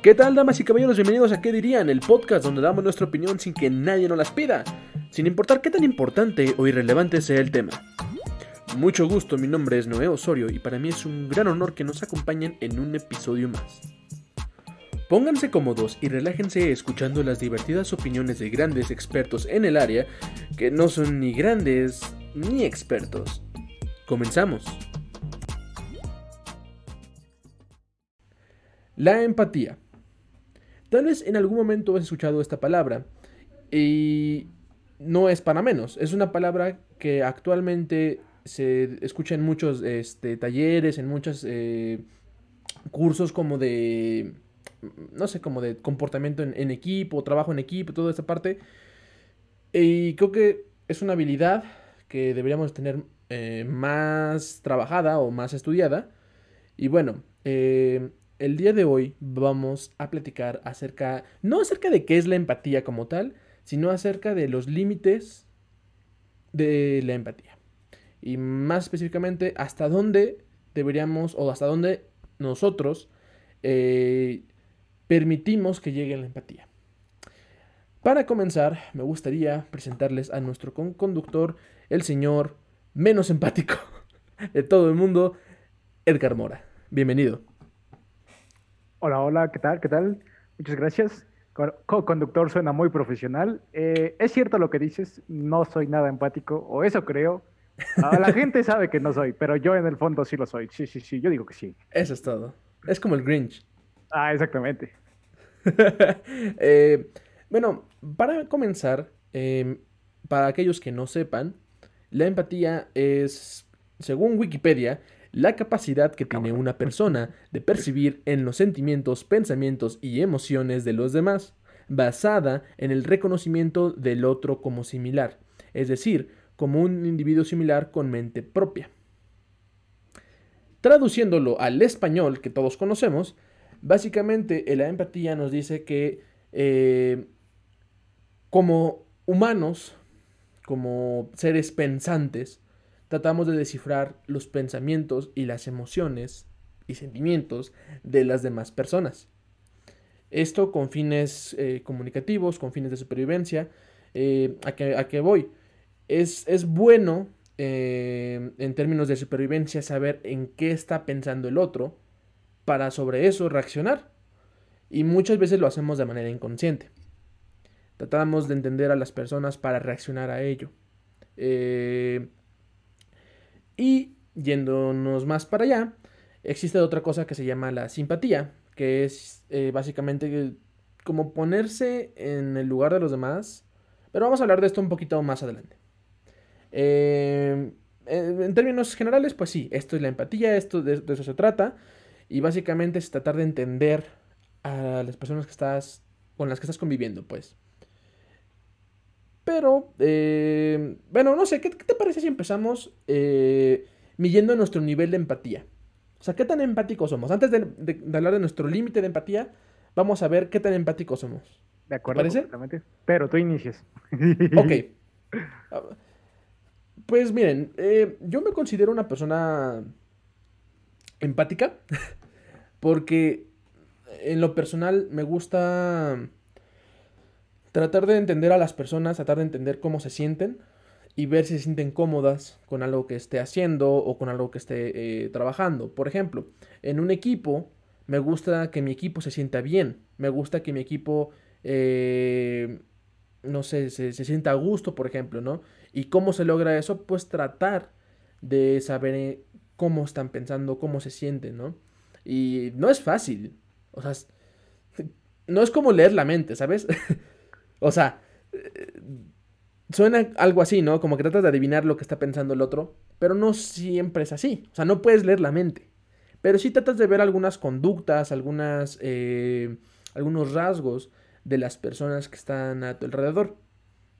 ¿Qué tal, damas y caballeros? Bienvenidos a ¿Qué dirían? El podcast donde damos nuestra opinión sin que nadie nos las pida, sin importar qué tan importante o irrelevante sea el tema. Mucho gusto, mi nombre es Noé Osorio y para mí es un gran honor que nos acompañen en un episodio más. Pónganse cómodos y relájense escuchando las divertidas opiniones de grandes expertos en el área que no son ni grandes ni expertos. Comenzamos. La empatía. Tal vez en algún momento has escuchado esta palabra y no es para menos. Es una palabra que actualmente se escucha en muchos este, talleres, en muchos eh, cursos como de, no sé, como de comportamiento en, equipo, trabajo en equipo, toda esta parte. Y creo que es una habilidad que deberíamos tener eh, más trabajada o más estudiada. Y bueno, eh, el día de hoy vamos a platicar acerca, no acerca de qué es la empatía como tal, sino acerca de los límites de la empatía. Y más específicamente, hasta dónde deberíamos o hasta dónde nosotros eh, permitimos que llegue la empatía. Para comenzar, me gustaría presentarles a nuestro conductor, el señor menos empático de todo el mundo, Edgar Mora. Bienvenido. Hola, hola, ¿qué tal? ¿Qué tal? Muchas gracias. Co-conductor suena muy profesional. Eh, es cierto lo que dices, no soy nada empático, o eso creo. Ah, la gente sabe que no soy, pero yo en el fondo sí lo soy. Sí, sí, sí, yo digo que sí. Eso es todo. Es como el Grinch. Ah, exactamente. Eh, bueno, para comenzar, em, para aquellos que no sepan, la empatía es, según Wikipedia, la capacidad que tiene una persona de percibir en los sentimientos, pensamientos y emociones de los demás, basada en el reconocimiento del otro como similar, es decir, como un individuo similar con mente propia. Traduciéndolo al español que todos conocemos, básicamente la empatía nos dice que eh, como humanos, como seres pensantes, tratamos de descifrar los pensamientos y las emociones y sentimientos de las demás personas. Esto con fines eh, comunicativos, con fines de supervivencia. Eh, ¿a, qué, voy? Es, es bueno eh, en términos de supervivencia saber en qué está pensando el otro para sobre eso reaccionar. Y muchas veces lo hacemos de manera inconsciente. Tratamos de entender a las personas para reaccionar a ello. Y yéndonos más para allá, existe otra cosa que se llama la simpatía, que es eh, básicamente como ponerse en el lugar de los demás. Pero vamos a hablar de esto un poquito más adelante. Eh, en términos generales, pues sí, esto es la empatía, esto de, eso se trata. Y básicamente es tratar de entender a las personas que estás, con las que estás conviviendo, pues. Pero, eh, bueno, no sé, ¿qué, te parece si empezamos eh, midiendo nuestro nivel de empatía? O sea, ¿qué tan empáticos somos? Antes de, hablar de nuestro límite de empatía, vamos a ver qué tan empáticos somos. De acuerdo, ¿Te parece? Pero tú inicias. Ok. Pues miren, eh, yo me considero una persona empática porque en lo personal me gusta Tratar de entender a las personas, tratar de entender cómo se sienten y ver si se sienten cómodas con algo que esté haciendo o con algo que esté eh, trabajando. Por ejemplo, en un equipo me gusta que mi equipo se sienta bien, me gusta que mi equipo, eh, no sé, se, sienta a gusto, por ejemplo, ¿no? ¿Y cómo se logra eso? Pues tratar de saber eh, cómo están pensando, cómo se sienten, ¿no? Y no es fácil, o sea, no es como leer la mente, ¿sabes? O sea, suena algo así, ¿no? Como que tratas de adivinar lo que está pensando el otro, pero no siempre es así. O sea, no puedes leer la mente. Pero sí tratas de ver algunas conductas, algunas, eh, algunos rasgos de las personas que están a tu alrededor.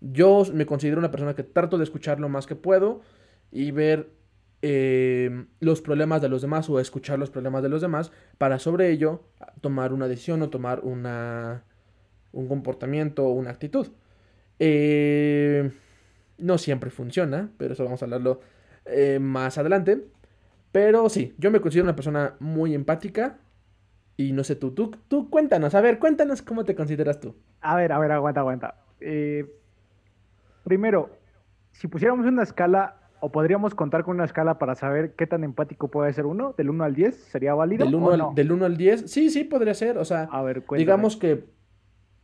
Yo me considero una persona que trato de escuchar lo más que puedo y ver eh, los problemas de los demás o escuchar los problemas de los demás para sobre ello tomar una decisión o tomar una, un comportamiento o una actitud. Eh, no siempre funciona, pero eso vamos a hablarlo eh, más adelante. Pero sí, yo me considero una persona muy empática Y no sé, tú, tú, tú cuéntanos, a ver, cuéntanos cómo te consideras tú. A ver, a ver, aguanta, aguanta. Eh, primero, si pusiéramos una escala, o podríamos contar con una escala para saber qué tan empático puede ser uno, del 1 al 10, ¿sería válido? Del 1, o al, no? del 1 al 10, sí, sí, podría ser. O sea, A ver, digamos que,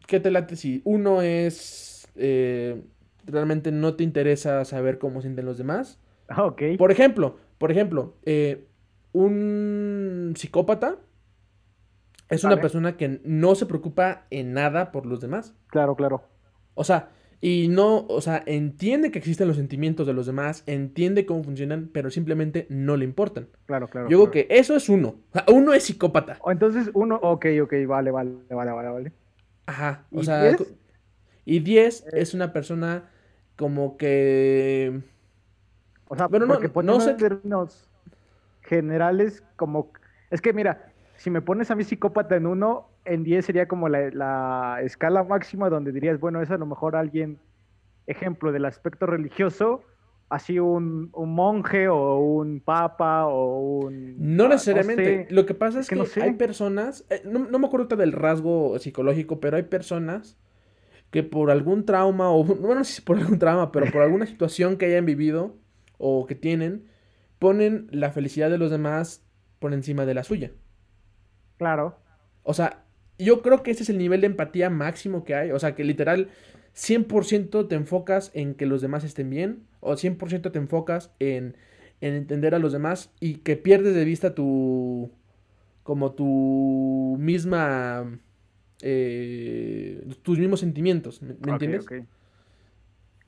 ¿qué te late si uno es, eh, realmente no te interesa saber cómo sienten los demás? Ok, Por ejemplo, por ejemplo, eh, un psicópata es una persona que no se preocupa en nada por los demás. claro, claro. O sea, y no, o sea, entiende que existen los sentimientos de los demás, entiende cómo funcionan, pero simplemente no le importan. Claro, claro. Yo creo claro. que eso es uno. O sea, uno es psicópata. O entonces uno, ok, ok, vale, vale, vale, vale, vale. Ajá. O ¿Y sea, 10? co- y 10 es una persona como que... O sea, Bueno, no- porque no poniendo sé- en términos generales, como... Es que mira, si me pones a mi psicópata en uno, en 10 sería como la, la escala máxima donde dirías, bueno, es a lo mejor alguien, ejemplo, del aspecto religioso, así un, un monje o un papa o un... No necesariamente. sé. Lo que pasa es, Es que que, no sé. hay personas, eh, no, no me acuerdo del rasgo psicológico, pero hay personas que por algún trauma, o bueno, no sé si por algún trauma, pero por alguna situación que hayan vivido o que tienen, ponen la felicidad de los demás por encima de la suya. Claro, O sea, yo creo que ese es el nivel de empatía máximo que hay. O sea, que literal 100% te enfocas en que los demás estén bien o 100% te enfocas en, en entender a los demás y que pierdes de vista tu... como tu misma... eh, tus mismos sentimientos. ¿Me, entiendes?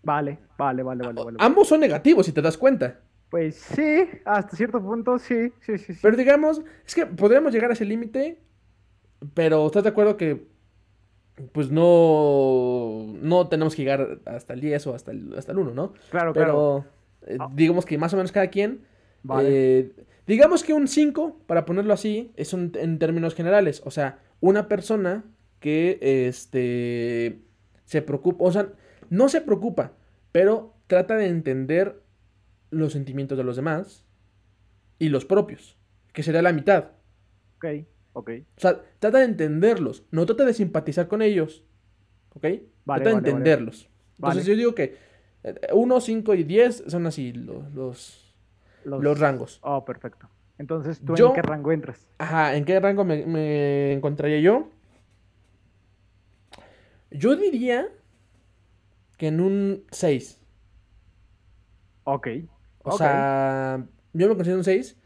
vale, vale, vale, vale. Ambos son negativos, si te das cuenta. Pues sí, hasta cierto punto sí, sí, sí, sí. Pero digamos, es que podríamos llegar a ese límite, pero ¿estás de acuerdo que pues no, no tenemos que llegar hasta el 10 o hasta el, hasta el 1, ¿no? claro, claro. Pero eh, Ah. digamos que más o menos cada quien, Vale. eh, digamos que un 5, para ponerlo así, es un- en términos generales, o sea, una persona que este, se preocupa, o sea, no se preocupa, pero trata de entender los sentimientos de los demás y los propios, que sería la mitad. Ok, ok. O sea, trata de entenderlos, no trata de simpatizar con ellos. ¿Ok? Vale, trata de vale, entenderlos. Vale. Entonces yo digo que 1, 5 y 10 son así los, los, los rangos. Oh, perfecto. Entonces, ¿tú Yo- en qué rango entras? Ajá, ¿en qué rango me, me encontraría yo? Yo diría que en un 6. Ok. O ok. sea, yo me considero un 6.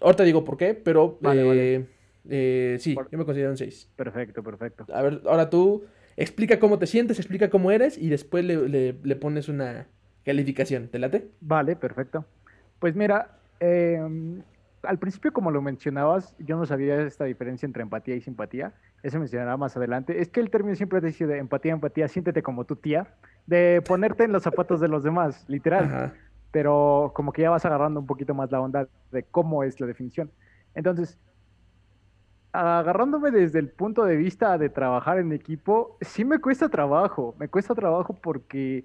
Ahorita digo por qué, pero Vale, eh, vale. eh, sí, Por- yo me considero un 6. Perfecto, perfecto. A ver, ahora tú explica cómo te sientes, explica cómo eres y después le, le- le pones una calificación. ¿Te late? Vale, perfecto. Pues mira, em, al principio, como lo mencionabas, yo no sabía esta diferencia entre empatía y simpatía. Eso mencionará más adelante. Es que el término siempre dice de empatía, empatía, siéntete como tu tía, de ponerte en los zapatos de los demás, literal. Ajá. Pero como que ya vas agarrando un poquito más la onda de cómo es la definición. Entonces, agarrándome desde el punto de vista de trabajar en equipo, sí me cuesta trabajo, me cuesta trabajo porque,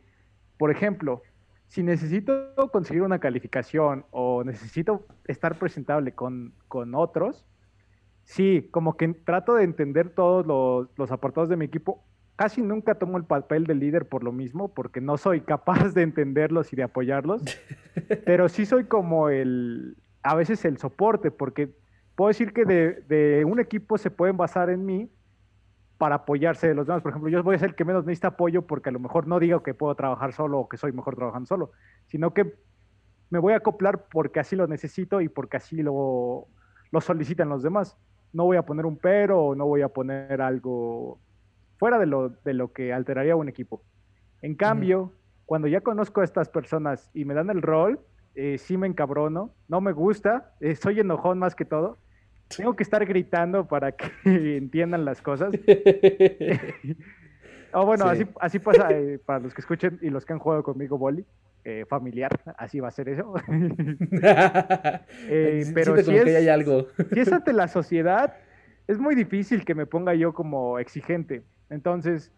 por ejemplo, si necesito conseguir una calificación o necesito estar presentable con, con otros, sí, como que trato de entender todos los, los apartados de mi equipo. Casi nunca tomo el papel de líder por lo mismo, porque no soy capaz de entenderlos y de apoyarlos, pero sí soy como el, a veces el soporte, porque puedo decir que de, de un equipo se pueden basar en mí para apoyarse de los demás. Por ejemplo, yo voy a ser el que menos necesita apoyo porque a lo mejor no digo que puedo trabajar solo o que soy mejor trabajando solo, sino que me voy a acoplar porque así lo necesito y porque así lo, lo solicitan los demás. No voy a poner un pero o no voy a poner algo fuera de lo, de lo que alteraría un equipo. En cambio, cuando ya conozco a estas personas y me dan el rol, eh, sí me encabrono, no me gusta, eh, soy enojón más que todo. Tengo que estar gritando para que entiendan las cosas. O bueno, Sí. así, así pasa eh, para los que escuchen y los que han jugado conmigo boli, eh, familiar, así va a ser eso. Eh, pero si que es- hay algo. si es ante la sociedad, es muy difícil que me ponga yo como exigente. Entonces,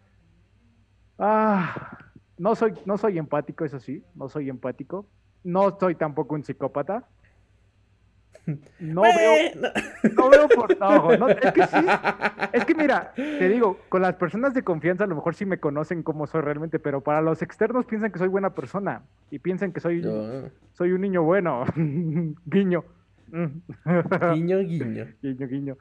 ah, no, soy, no soy empático, eso sí, no soy empático. No soy tampoco un psicópata. No veo, no veo por no, no, es que sí, es que mira, te digo, con las personas de confianza a lo mejor sí me conocen cómo soy realmente, pero para los externos piensan que soy buena persona y piensan que soy, soy un niño bueno, guiño. guiño, guiño. Guiño, guiño.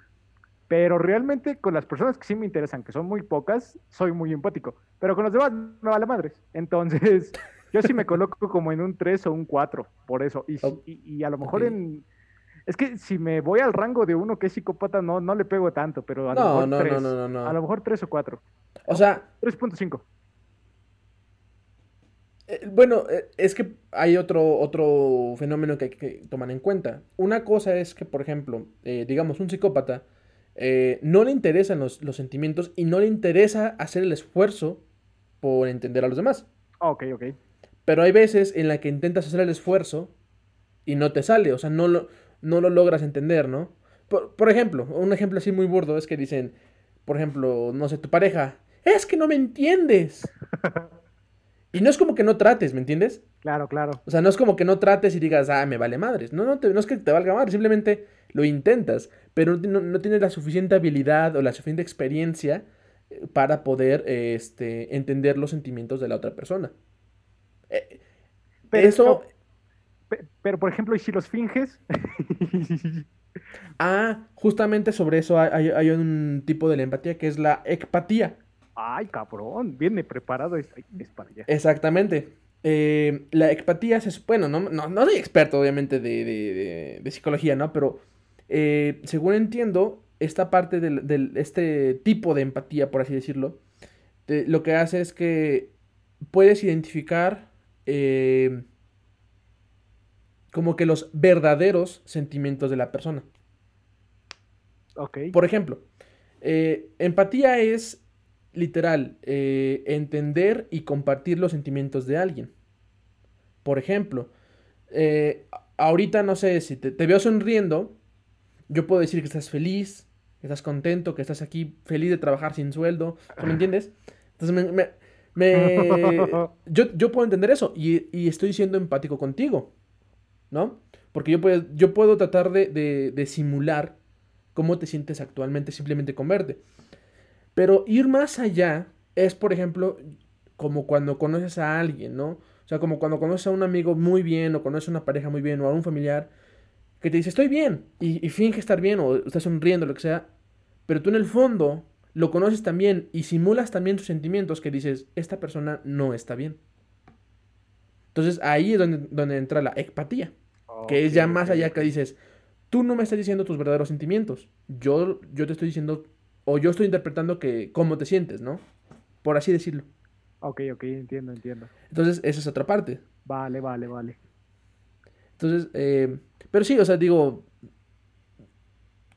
Pero realmente con las personas que sí me interesan, que son muy pocas, soy muy empático. Pero con los demás me vale madres. Entonces, yo sí me coloco como en un 3 o un 4, por eso. Y, y, a lo mejor en... Es que si me voy al rango de uno que es psicópata, no, no le pego tanto, pero a lo mejor no, 3. No, no, a lo mejor 3 o 4. O sea... 3.5. Eh, bueno, eh, es que hay otro, otro fenómeno que hay que tomar en cuenta. Una cosa es que, por ejemplo, eh, digamos, un psicópata no le interesan los, los, sentimientos y no le interesa hacer el esfuerzo por entender a los demás. Ok, ok. Pero hay veces en la que intentas hacer el esfuerzo y no te sale, o sea, no lo, no lo logras entender, ¿no? Por, ejemplo, un ejemplo así muy burdo es que dicen, por ejemplo, no sé, tu pareja, es que no me entiendes. y no es como que no trates, ¿me entiendes? Claro, claro. O sea, no es como que no trates y digas, ah, me vale madres. No, no, no es que te valga madre, simplemente lo intentas, pero no, tienes la suficiente habilidad o la suficiente experiencia eh, para poder este, entender los sentimientos de la otra persona. Eh, pero, eso. Pero, por ejemplo, ¿y si los finges? ah, justamente sobre eso hay, un tipo de la empatía que es la ecpatía. Ay, cabrón, viene preparado, es, para allá. Exactamente. Eh, la ecpatía es, bueno, no, no, soy experto obviamente de, psicología, ¿no? Pero eh, según entiendo, esta parte de este tipo de empatía, por así decirlo, lo que hace es que puedes identificar eh, como que los verdaderos sentimientos de la persona. Ok. Por ejemplo, eh, empatía es literal eh, entender y compartir los sentimientos de alguien. Por ejemplo, ahorita no sé si te, veo sonriendo, yo puedo decir que estás feliz, que estás contento, que estás aquí feliz de trabajar sin sueldo, ¿me entiendes? Entonces me, me... yo, yo puedo entender eso y, estoy siendo empático contigo, ¿no? Porque yo puedo, yo puedo tratar de, simular cómo te sientes actualmente simplemente con verte. Pero ir más allá es, por ejemplo, como cuando conoces a alguien, ¿no? O sea, como cuando conoces a un amigo muy bien, o conoces a una pareja muy bien, o a un familiar, que te dice, estoy bien, y, y finge estar bien, o estás sonriendo, lo que sea, pero tú en el fondo lo conoces también y simulas también tus sentimientos que dices, esta persona no está bien. Entonces ahí es donde, donde entra la empatía, que es ya más allá que dices, tú no me estás diciendo tus verdaderos sentimientos, yo, yo te estoy diciendo, o yo estoy interpretando que cómo te sientes, ¿no? Por así decirlo. Ok, ok, entiendo, entiendo. Entonces esa es otra parte. Vale, vale, vale. Entonces, eh, pero sí, o sea, digo,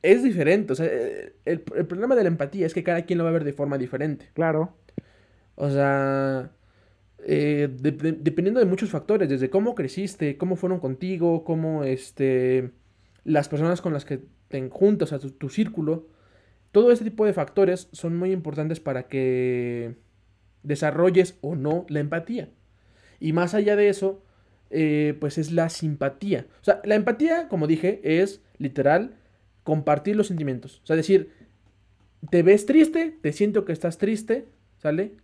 es diferente. O sea, el, problema de la empatía es que cada quien lo va a ver de forma diferente. Claro. O sea, eh, dependiendo de muchos factores, desde cómo creciste, cómo fueron contigo, cómo este, las personas con las que te juntas, o sea, tu, círculo, todo ese tipo de factores son muy importantes para que desarrolles o no la empatía. Y más allá de eso, eh, pues es la simpatía. O sea, la empatía, como dije, es literal compartir los sentimientos. O sea, decir, te ves triste, te siento que estás triste, ¿sale?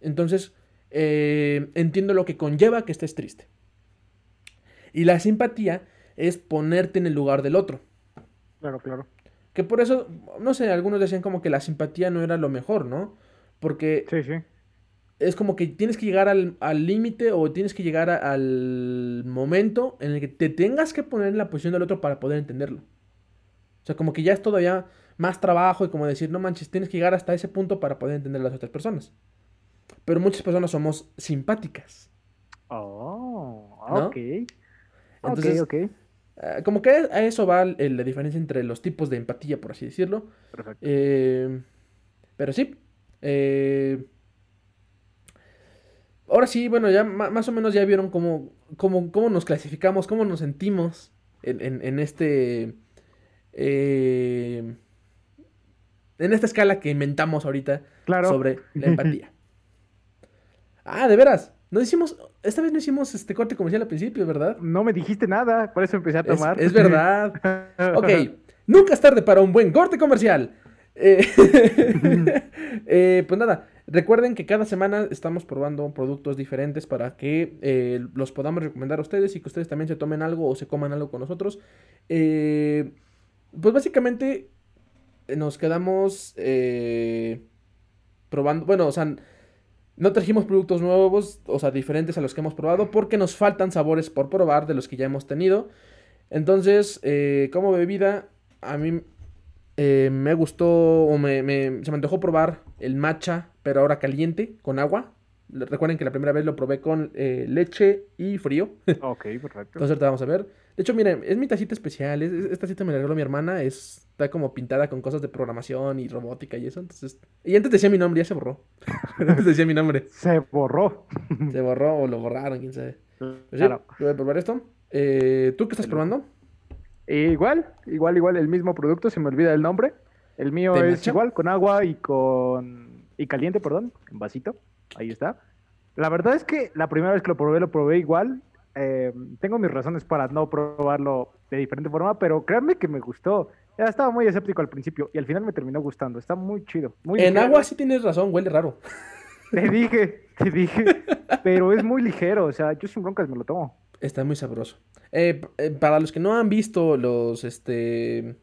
Entonces, eh, entiendo lo que conlleva que estés triste. Y la simpatía es ponerte en el lugar del otro. Claro, claro. Que por eso, no sé, algunos decían como que la simpatía no era lo mejor, ¿no? Porque sí, sí. es como que tienes que llegar al límite o tienes que llegar al momento en el que te tengas que poner en la posición del otro para poder entenderlo. O sea, como que ya es todavía más trabajo y como decir, no manches, tienes que llegar hasta ese punto para poder entender a las otras personas. Pero muchas personas somos simpáticas. Oh, ok. Entonces, ok, ok. Eh, como que a eso va la diferencia entre los tipos de empatía, por así decirlo. Perfecto. Eh, pero sí. Eh, ahora sí, bueno, ya más o menos ya vieron cómo, cómo, cómo nos clasificamos, cómo nos sentimos en, en este eh, en esta escala que inventamos ahorita sobre la empatía. ah, de veras. No hicimos, esta vez no hicimos este corte comercial al principio, ¿verdad? No me dijiste nada, por eso empecé a tomar. Es, verdad. ok, nunca es tarde para un buen corte comercial. Eh, eh, pues nada, recuerden que cada semana estamos probando productos diferentes para que eh, los podamos recomendar a ustedes y que ustedes también se tomen algo o se coman algo con nosotros. pues básicamente nos quedamos probando, bueno, o sea no trajimos productos nuevos, o sea, diferentes a los que hemos probado, porque nos faltan sabores por probar de los que ya hemos tenido. Entonces, eh, como bebida, a mí eh, me gustó, o me, se me antojó probar el matcha, pero ahora caliente, con agua. Recuerden que la primera vez lo probé con eh, leche y frío. Ok, perfecto. Entonces te vamos a ver. De hecho, miren, es mi tacita especial. esta tacita me la regaló mi hermana. Es, está como pintada con cosas de programación y robótica y eso. Entonces, y antes decía mi nombre, ya se borró. antes decía mi nombre. Se borró. se borró o lo borraron, quién sabe. Pues claro. voy a probar esto. Eh, ¿Tú qué estás probando? igual, igual, igual, el mismo producto. Se me olvida el nombre. El mío es igual, con agua y con... Y caliente, perdón, en vasito. Ahí está. La verdad es que la primera vez que lo probé, lo probé igual. Eh, tengo mis razones para no probarlo de diferente forma, pero créanme que me gustó. Ya estaba muy escéptico al principio y al final me terminó gustando. Está muy chido. Muy en agua sí tienes razón, huele raro. Te dije, te dije. pero es muy ligero, o sea, yo sin broncas me lo tomo. Está muy sabroso. Eh, eh, para los que no han visto los, este,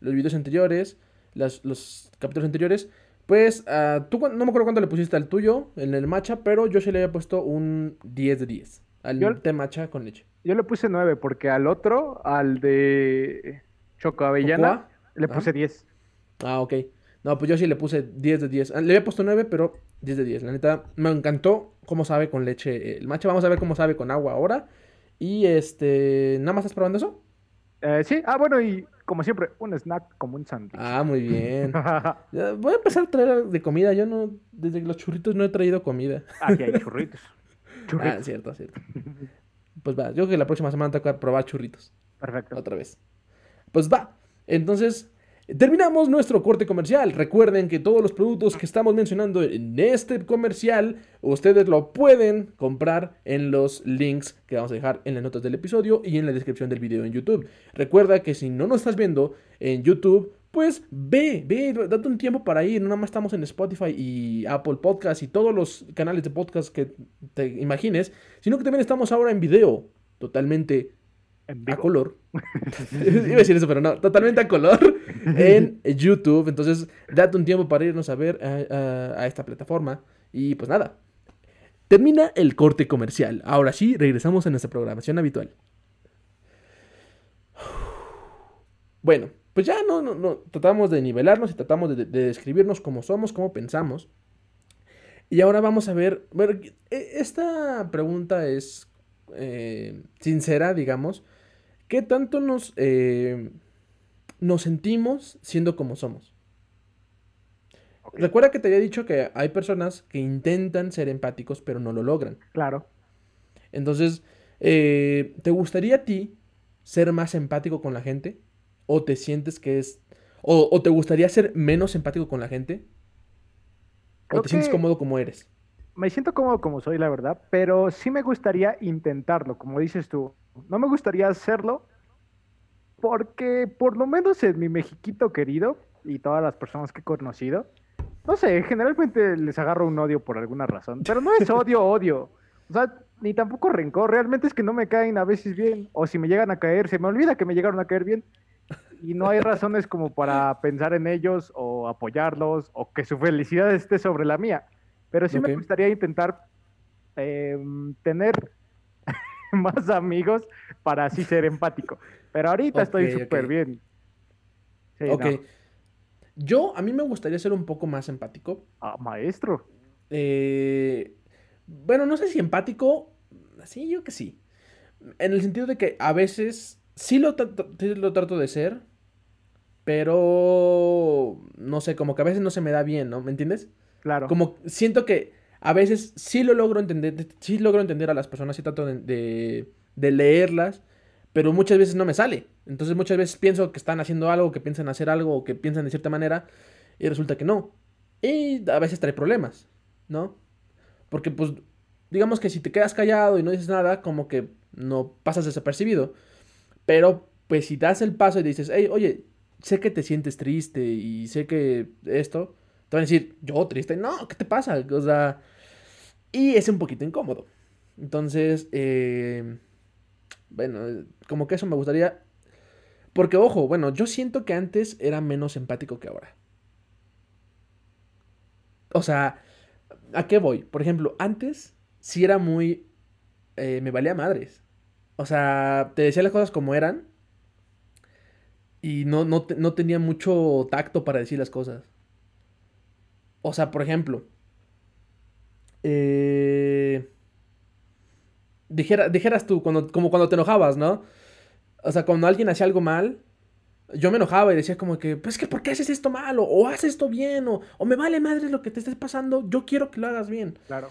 los videos anteriores, los capítulos anteriores, pues, uh, tú no me acuerdo cuánto le pusiste al tuyo en el matcha, pero yo sí le había puesto un 10 de 10 al té matcha con leche. Yo le puse 9 porque al otro, al de Choco Avellana, le puse 10. Ah, ok. No, pues yo sí le puse 10 de 10. Le había puesto 9, pero 10 de 10. La neta, me encantó cómo sabe con leche el matcha. Vamos a ver cómo sabe con agua ahora. Y este, ¿nada más estás probando eso? Eh, sí, ah, bueno, y como siempre, un snack como un sándwich. Ah, muy bien. Voy a empezar a traer de comida. Yo no, desde los churritos no he traído comida. Aquí hay churritos. churritos. Ah, cierto, cierto. Pues va, yo creo que la próxima semana tengo que probar churritos. Perfecto. Otra vez. Pues va. Entonces, Terminamos nuestro corte comercial. Recuerden que todos los productos que estamos mencionando en este comercial, ustedes lo pueden comprar en los links que vamos a dejar en las notas del episodio y en la descripción del video en YouTube. Recuerda que si no nos estás viendo en YouTube, pues ve, ve, date un tiempo para ir. No nada más estamos en Spotify y Apple Podcast y todos los canales de podcast que te imagines, sino que también estamos ahora en video, totalmente a color. Iba a decir eso, pero no, totalmente a color en YouTube. Entonces, date un tiempo para irnos a ver a, esta plataforma. Y pues nada, termina el corte comercial. Ahora sí, regresamos a nuestra programación habitual. Bueno, pues ya no, no, tratamos de nivelarnos y tratamos de, describirnos cómo somos, cómo pensamos. Y ahora vamos a ver, e, esta pregunta es eh, sincera, digamos, ¿Qué tanto nos, eh, nos sentimos siendo como somos? Recuerda que te había dicho que hay personas que intentan ser empáticos pero no lo logran. Claro. Entonces, eh, ¿te gustaría a ti ser más empático con la gente? ¿O te sientes que es... ¿O, te gustaría ser menos empático con la gente? ¿O te sientes cómodo como eres? Me siento cómodo como soy, la verdad, pero sí me gustaría intentarlo, como dices tú. No me gustaría hacerlo porque por lo menos en mi Mexiquito querido y todas las personas que he conocido, no sé, generalmente les agarro un odio por alguna razón, pero no es odio, odio. O sea, ni tampoco rencor, realmente es que no me caen a veces bien, o si me llegan a caer, se me olvida que me llegaron a caer bien. Y no hay razones como para pensar en ellos o apoyarlos o que su felicidad esté sobre la mía. Pero sí me gustaría intentar em, tener más amigos para así ser empático. Pero ahorita estoy súper bien. ok. Yo, a mí me gustaría ser un poco más empático. Ah, maestro. Eh, bueno, no sé si empático. Sí, yo que sí. En el sentido de que a veces sí lo, lo trato de ser, pero no sé, como que a veces no se me da bien, ¿no? ¿Me entiendes? Claro. Como siento que a veces sí lo logro entender, sí logro entender a las personas, sí trato de, leerlas, pero muchas veces no me sale. Entonces muchas veces pienso que están haciendo algo, que piensan hacer algo, o que piensan de cierta manera, y resulta que no. Y a veces trae problemas, ¿no? Porque pues digamos que si te quedas callado y no dices nada, como que no pasas desapercibido. Pero, pues si das el paso y dices, hey, oye, sé que te sientes triste y sé que esto, te van a decir, yo triste, no, ¿qué te pasa? O sea, y es un poquito incómodo. Entonces, eh, bueno, como que eso me gustaría. Porque, ojo, bueno, yo siento que antes era menos empático que ahora. O sea, ¿a qué voy? Por ejemplo, antes sí era muy... Eh, me valía madres. O sea, te decía las cosas como eran. Y no, no, no tenía mucho tacto para decir las cosas. O sea, por ejemplo. Eh, dijeras tú, cuando, como cuando te enojabas, ¿no? O sea, cuando alguien hacía algo mal, yo me enojaba y decía como que, pues que, ¿por qué haces esto mal? O, haces esto bien, o, o, me vale madre lo que te estés pasando, yo quiero que lo hagas bien. Claro.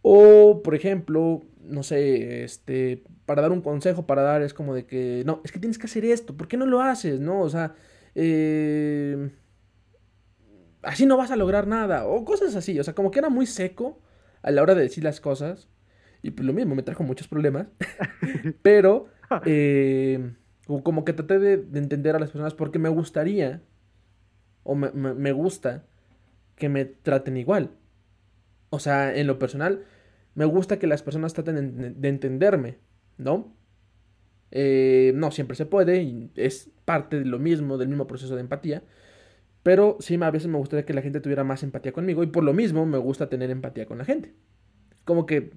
O, por ejemplo, no sé, este, para dar un consejo, para dar, es como de que, no, es que tienes que hacer esto, ¿por qué no lo haces? No, o sea, eh, así no vas a lograr nada, o cosas así, o sea, como que era muy seco a la hora de decir las cosas, y pues lo mismo, me trajo muchos problemas, pero, eh, como que traté de, entender a las personas porque me gustaría, o me, me gusta, que me traten igual. O sea, en lo personal, me gusta que las personas traten de entenderme, ¿no? Eh, no siempre se puede y es parte de lo mismo, del mismo proceso de empatía. Pero sí, a veces me gustaría que la gente tuviera más empatía conmigo y por lo mismo me gusta tener empatía con la gente. Como que,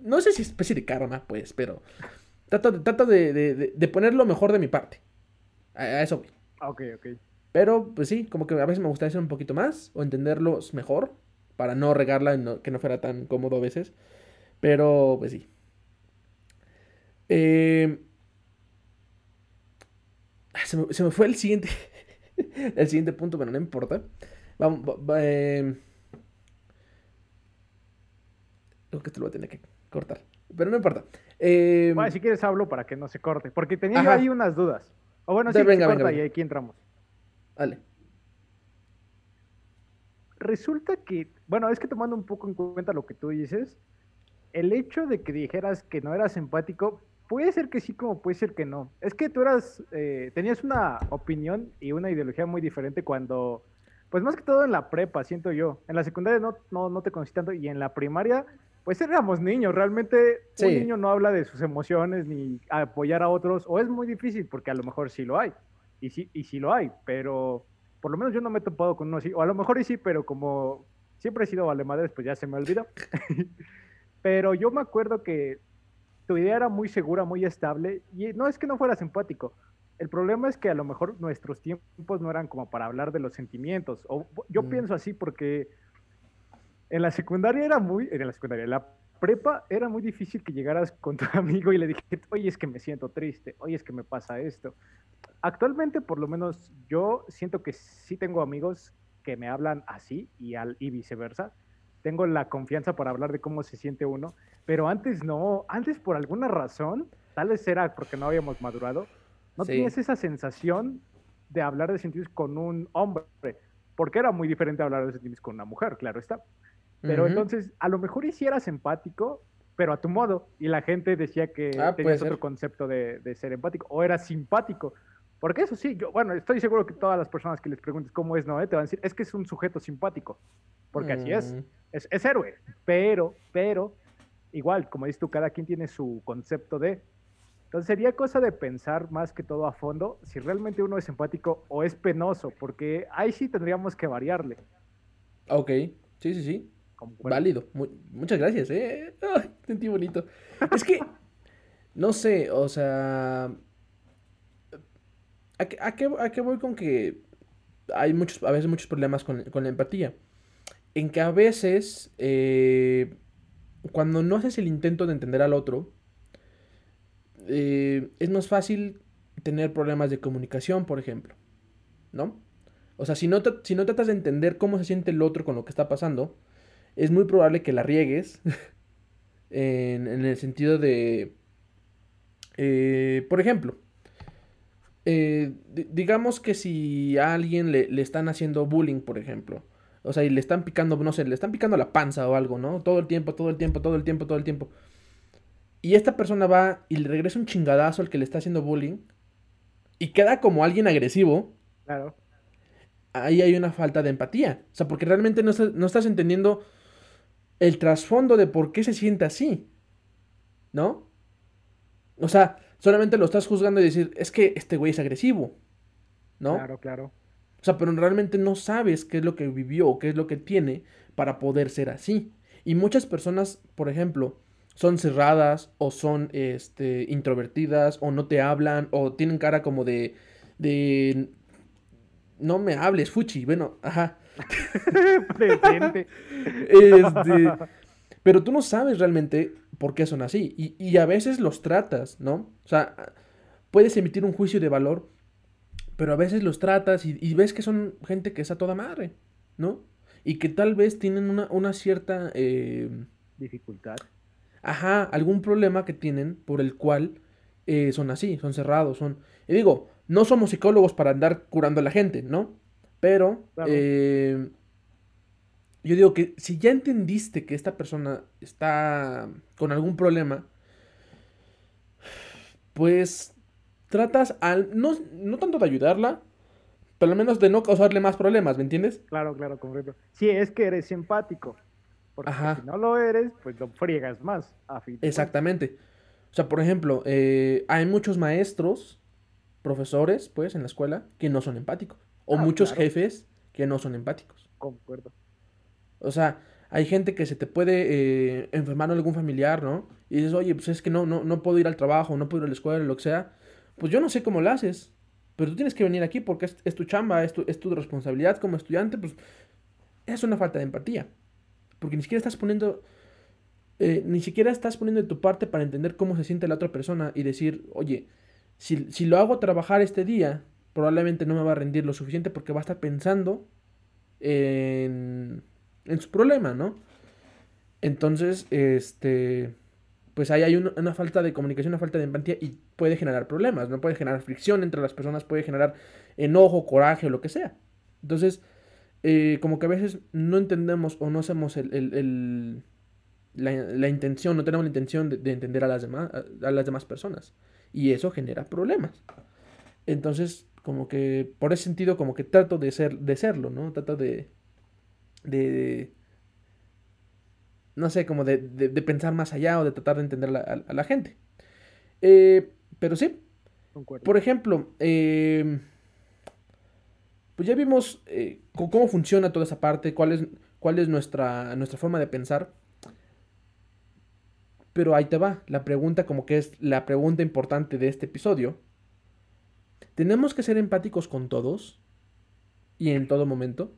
no sé si es especie de karma, pues, pero trato, trato de, de, poner lo mejor de mi parte. A, eso voy. Ok, ok. Pero, pues sí, como que a veces me gustaría hacer un poquito más o entenderlos mejor para no regarla y que no fuera tan cómodo a veces. Pero, pues sí. Eh, ah, se, me, fue el siguiente. el siguiente punto, pero no importa. Vamos. Eh, creo que esto lo voy a tener que cortar. Pero no importa. Eh, bueno, si quieres hablo para que no se corte. Porque tenía yo ahí unas dudas. O bueno, sí, venga, se corta y aquí entramos. Vale resulta que, bueno, es que tomando un poco en cuenta lo que tú dices, el hecho de que dijeras que no eras empático, puede ser que sí, como puede ser que no. Es que tú eras, eh, tenías una opinión y una ideología muy diferente cuando, pues más que todo en la prepa, siento yo. En la secundaria no, no, no te conocí tanto y en la primaria, pues éramos niños. Realmente un niño no habla de sus emociones ni apoyar a otros, o es muy difícil porque a lo mejor sí lo hay. Y sí, y sí lo hay, pero por lo menos yo no me he topado con uno así, o a lo mejor sí, pero como siempre he sido vale madres, pues ya se me olvidó. pero yo me acuerdo que tu idea era muy segura, muy estable, y no es que no fuera simpático. El problema es que a lo mejor nuestros tiempos no eran como para hablar de los sentimientos. O yo mm. pienso así porque en la secundaria era muy, en la secundaria, en la prepa era muy difícil que llegaras con tu amigo y le dije, oye, es que me siento triste, oye, es que me pasa esto actualmente, por lo menos, yo siento que sí tengo amigos que me hablan así y, al, y viceversa. Tengo la confianza para hablar de cómo se siente uno, pero antes no, antes por alguna razón, tal vez era porque no habíamos madurado, no tenías esa sensación de hablar de sentimientos con un hombre, porque era muy diferente hablar de sentimientos con una mujer, claro está. Pero entonces, a lo mejor hicieras empático, pero a tu modo, y la gente decía que ah, tenías otro concepto de, de, ser empático, o era simpático, porque eso sí, yo, bueno, estoy seguro que todas las personas que les preguntes cómo es Noé te van a decir, es que es un sujeto simpático, porque así es. Mm. es, es, héroe, pero, pero, igual, como dices tú, cada quien tiene su concepto de... Entonces sería cosa de pensar más que todo a fondo si realmente uno es simpático o es penoso, porque ahí sí tendríamos que variarle. Ok, sí, sí, sí. Válido. muchas gracias, ¿eh? sentí bonito. es que, no sé, o sea, ¿A qué, voy con que hay muchos, a veces muchos problemas con, la empatía? En que a veces, eh, cuando no haces el intento de entender al otro, eh, es más fácil tener problemas de comunicación, por ejemplo. ¿No? O sea, si no, si no tratas de entender cómo se siente el otro con lo que está pasando, es muy probable que la riegues en, el sentido de... Eh, por ejemplo, eh, digamos que si a alguien le, están haciendo bullying, por ejemplo, O sea, y le están picando, no sé, le están picando la panza o algo, ¿no? Todo el tiempo, todo el tiempo, todo el tiempo, todo el tiempo. Y esta persona va y le regresa un chingadazo al que le está haciendo bullying. Y queda como alguien agresivo. Claro. Ahí hay una falta de empatía. O sea, porque realmente no estás, no estás entendiendo el trasfondo de por qué se siente así. ¿No? O sea, solamente lo estás juzgando y decir, es que este güey es agresivo. ¿No? Claro, claro. O sea, pero realmente no sabes qué es lo que vivió o qué es lo que tiene para poder ser así. Y muchas personas, por ejemplo, son cerradas o son este, introvertidas o no te hablan o tienen cara como de, de no me hables, fuchi. Bueno, ajá. Presente. Este, pero tú no sabes realmente por qué son así. Y, y a veces los tratas, ¿no? O sea, puedes emitir un juicio de valor, pero a veces los tratas y, y ves que son gente que es a toda madre, ¿no? Y que tal vez tienen una, una cierta... eh, Dificultad. Ajá, algún problema que tienen por el cual eh, son así, son cerrados, son... Y digo, no somos psicólogos para andar curando a la gente, ¿no? Pero Claro. eh, yo digo que si ya entendiste que esta persona está con algún problema, pues tratas al... No, no tanto de ayudarla, pero al menos de no causarle más problemas, ¿me entiendes? Claro, claro, correcto. Si es que eres empático. Porque Ajá. si no lo eres, pues lo friegas más. A fin Exactamente. O sea, por ejemplo, eh, hay muchos maestros, profesores, pues, en la escuela, que no son empáticos. O Ah, muchos claro. jefes que no son empáticos. Concuerdo. O sea, hay gente que se te puede eh, enfermar algún familiar, ¿no? Y dices, oye, pues es que no, no, no puedo ir al trabajo, no puedo ir a la escuela, lo que sea. Pues yo no sé cómo lo haces. Pero tú tienes que venir aquí porque es, tu chamba, es tu, es tu responsabilidad como estudiante, pues es una falta de empatía. Porque ni siquiera estás poniendo, eh, ni siquiera estás poniendo de tu parte para entender cómo se siente la otra persona y decir, oye, si, si lo hago trabajar este día, probablemente no me va a rendir lo suficiente porque va a estar pensando en, en su problema, ¿no? Entonces, este, pues ahí hay una, falta de comunicación, una falta de empatía y puede generar problemas, ¿no? Puede generar fricción entre las personas, puede generar enojo, coraje o lo que sea. Entonces, eh, como que a veces no entendemos o no hacemos el, el- la, la intención, no tenemos la intención de, de entender a las, demás, a, a las demás personas. Y eso genera problemas. Entonces, como que, por ese sentido, como que trato de ser, de serlo, ¿no? Trato de, de, no sé, como de, de- de pensar más allá o de tratar de entender la- a, a la gente. Eh, pero sí, Concuerdo. por ejemplo, eh, pues ya vimos eh, cómo funciona toda esa parte, cuál es, cuál es nuestra, nuestra forma de pensar. Pero ahí te va, la pregunta como que es la pregunta importante de este episodio. ¿Tenemos que ser empáticos con todos? ¿Y en todo momento?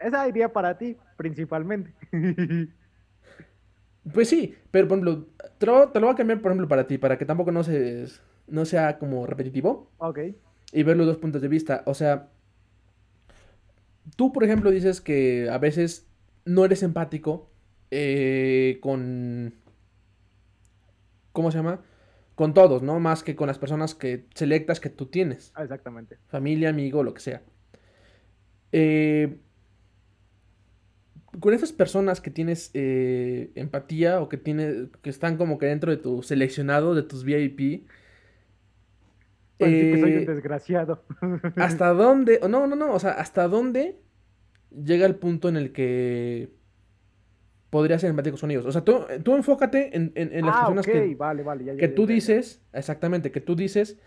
Esa iría para ti, principalmente. Pues sí, pero por ejemplo, te lo, te lo voy a cambiar por ejemplo para ti, para que tampoco no, se, no sea como repetitivo. ok. y ver los dos puntos de vista. O sea, tú, por ejemplo, dices que a veces no eres empático eh, con... ¿Cómo se llama? Con todos, ¿no? Más que con las personas que selectas que tú tienes. Ah, Exactamente. Familia, amigo, lo que sea. Eh, con esas personas que tienes eh, empatía o que, tiene, que están como que dentro de tu seleccionado, de tus VIP, que soy eh, un desgraciado. ¿Hasta dónde? No, no, no. O sea, ¿hasta dónde llega el punto en el que podría ser empático con ellos? O sea, tú, tú enfócate en, en- en las ah, personas ok, que, vale, vale. Ya, ya, que ya, tú dices, exactamente, que tú dices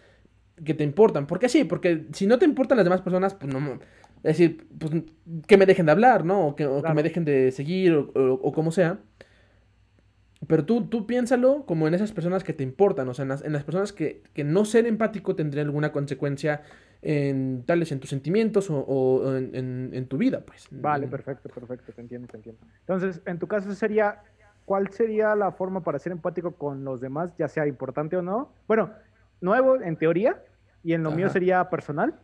que te importan. Porque sí, porque si no te importan las demás personas, pues no. Es decir, pues que me dejen de hablar, ¿no? O que, o que Claro. me dejen de seguir o, o- o como sea. Pero tú, tú piénsalo como en esas personas que te importan, o sea, en las, en las personas que, que no ser empático tendría alguna consecuencia en tales en tus sentimientos o, en, en- en tu vida, pues. Vale, En- perfecto, perfecto, te entiendo, te entiendo. Entonces, en tu caso sería, ¿cuál sería la forma para ser empático con los demás, ya sea importante o no? Bueno, nuevo en teoría, y en lo mío sería personal.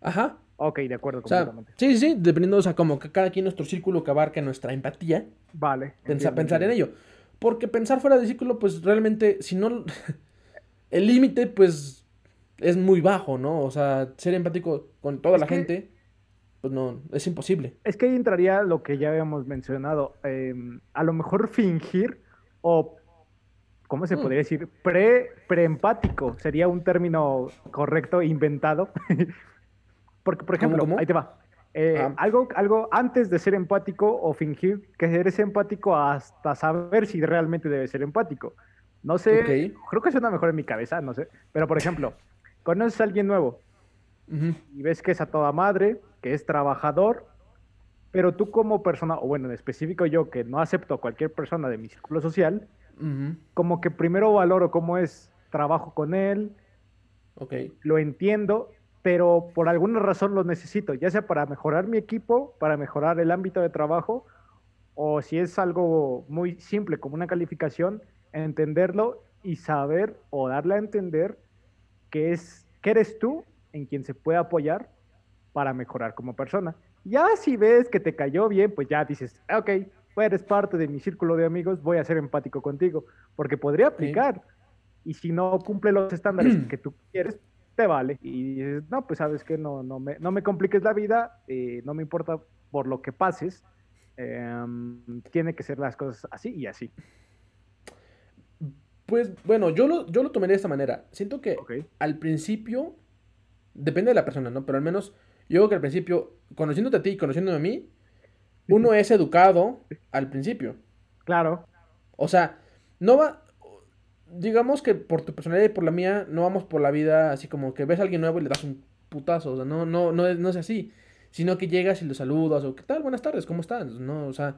Ajá. Ok, de acuerdo O sea, completamente. sí, sí, dependiendo, o sea, como que cada quien nuestro círculo que abarca nuestra empatía, Vale. pensa- pensar en ello. Porque pensar fuera del círculo, pues realmente, si no, el límite, pues, es muy bajo, ¿no? O sea, ser empático con toda Es la que- gente. pues no, es imposible. Es que ahí entraría lo que ya habíamos mencionado. em, a lo mejor fingir o, ¿cómo se Mm. podría decir? Pre, preempático sería un término correcto, inventado. Porque, por ¿Cómo, ejemplo, cómo? ahí te va. Eh, Ah. algo, algo antes de ser empático o fingir que eres empático hasta saber si realmente debes ser empático. No sé, Ok. creo que suena mejor en mi cabeza, no sé. Pero, por ejemplo, conoces a alguien nuevo Ujú, y ves que es a toda madre, que es trabajador, pero tú como persona, o bueno, en específico yo que no acepto a cualquier persona de mi círculo social, ujú, como que primero valoro cómo es, trabajo con él, Ok. lo entiendo, pero por alguna razón lo necesito, ya sea para mejorar mi equipo, para mejorar el ámbito de trabajo, o si es algo muy simple como una calificación, entenderlo y saber o darle a entender que es que eres tú en quien se puede apoyar para mejorar como persona. Ya si ves que te cayó bien, pues ya dices, "Ah, ok, pues eres parte de mi círculo de amigos, voy a ser empático contigo, porque podría aplicar. Y si no cumple los estándares que tú quieres, te vale. Y dices, no, pues sabes que no, no, me, no me compliques la vida, eh, no me importa por lo que pases, em, tiene que ser las cosas así y así. Pues bueno, yo lo, yo lo tomaré de esta manera. Siento que al principio, depende de la persona, ¿no? Pero al menos yo creo que al principio, conociéndote a ti y conociéndome a mí, uno es educado al principio. Claro, O sea, no va, digamos que por tu personalidad y por la mía, no vamos por la vida así como que ves a alguien nuevo y le das un putazo. O sea, no, no, no es, no es así. Sino que llegas y lo saludas o ¿qué tal? Buenas tardes, ¿cómo estás? No, o sea,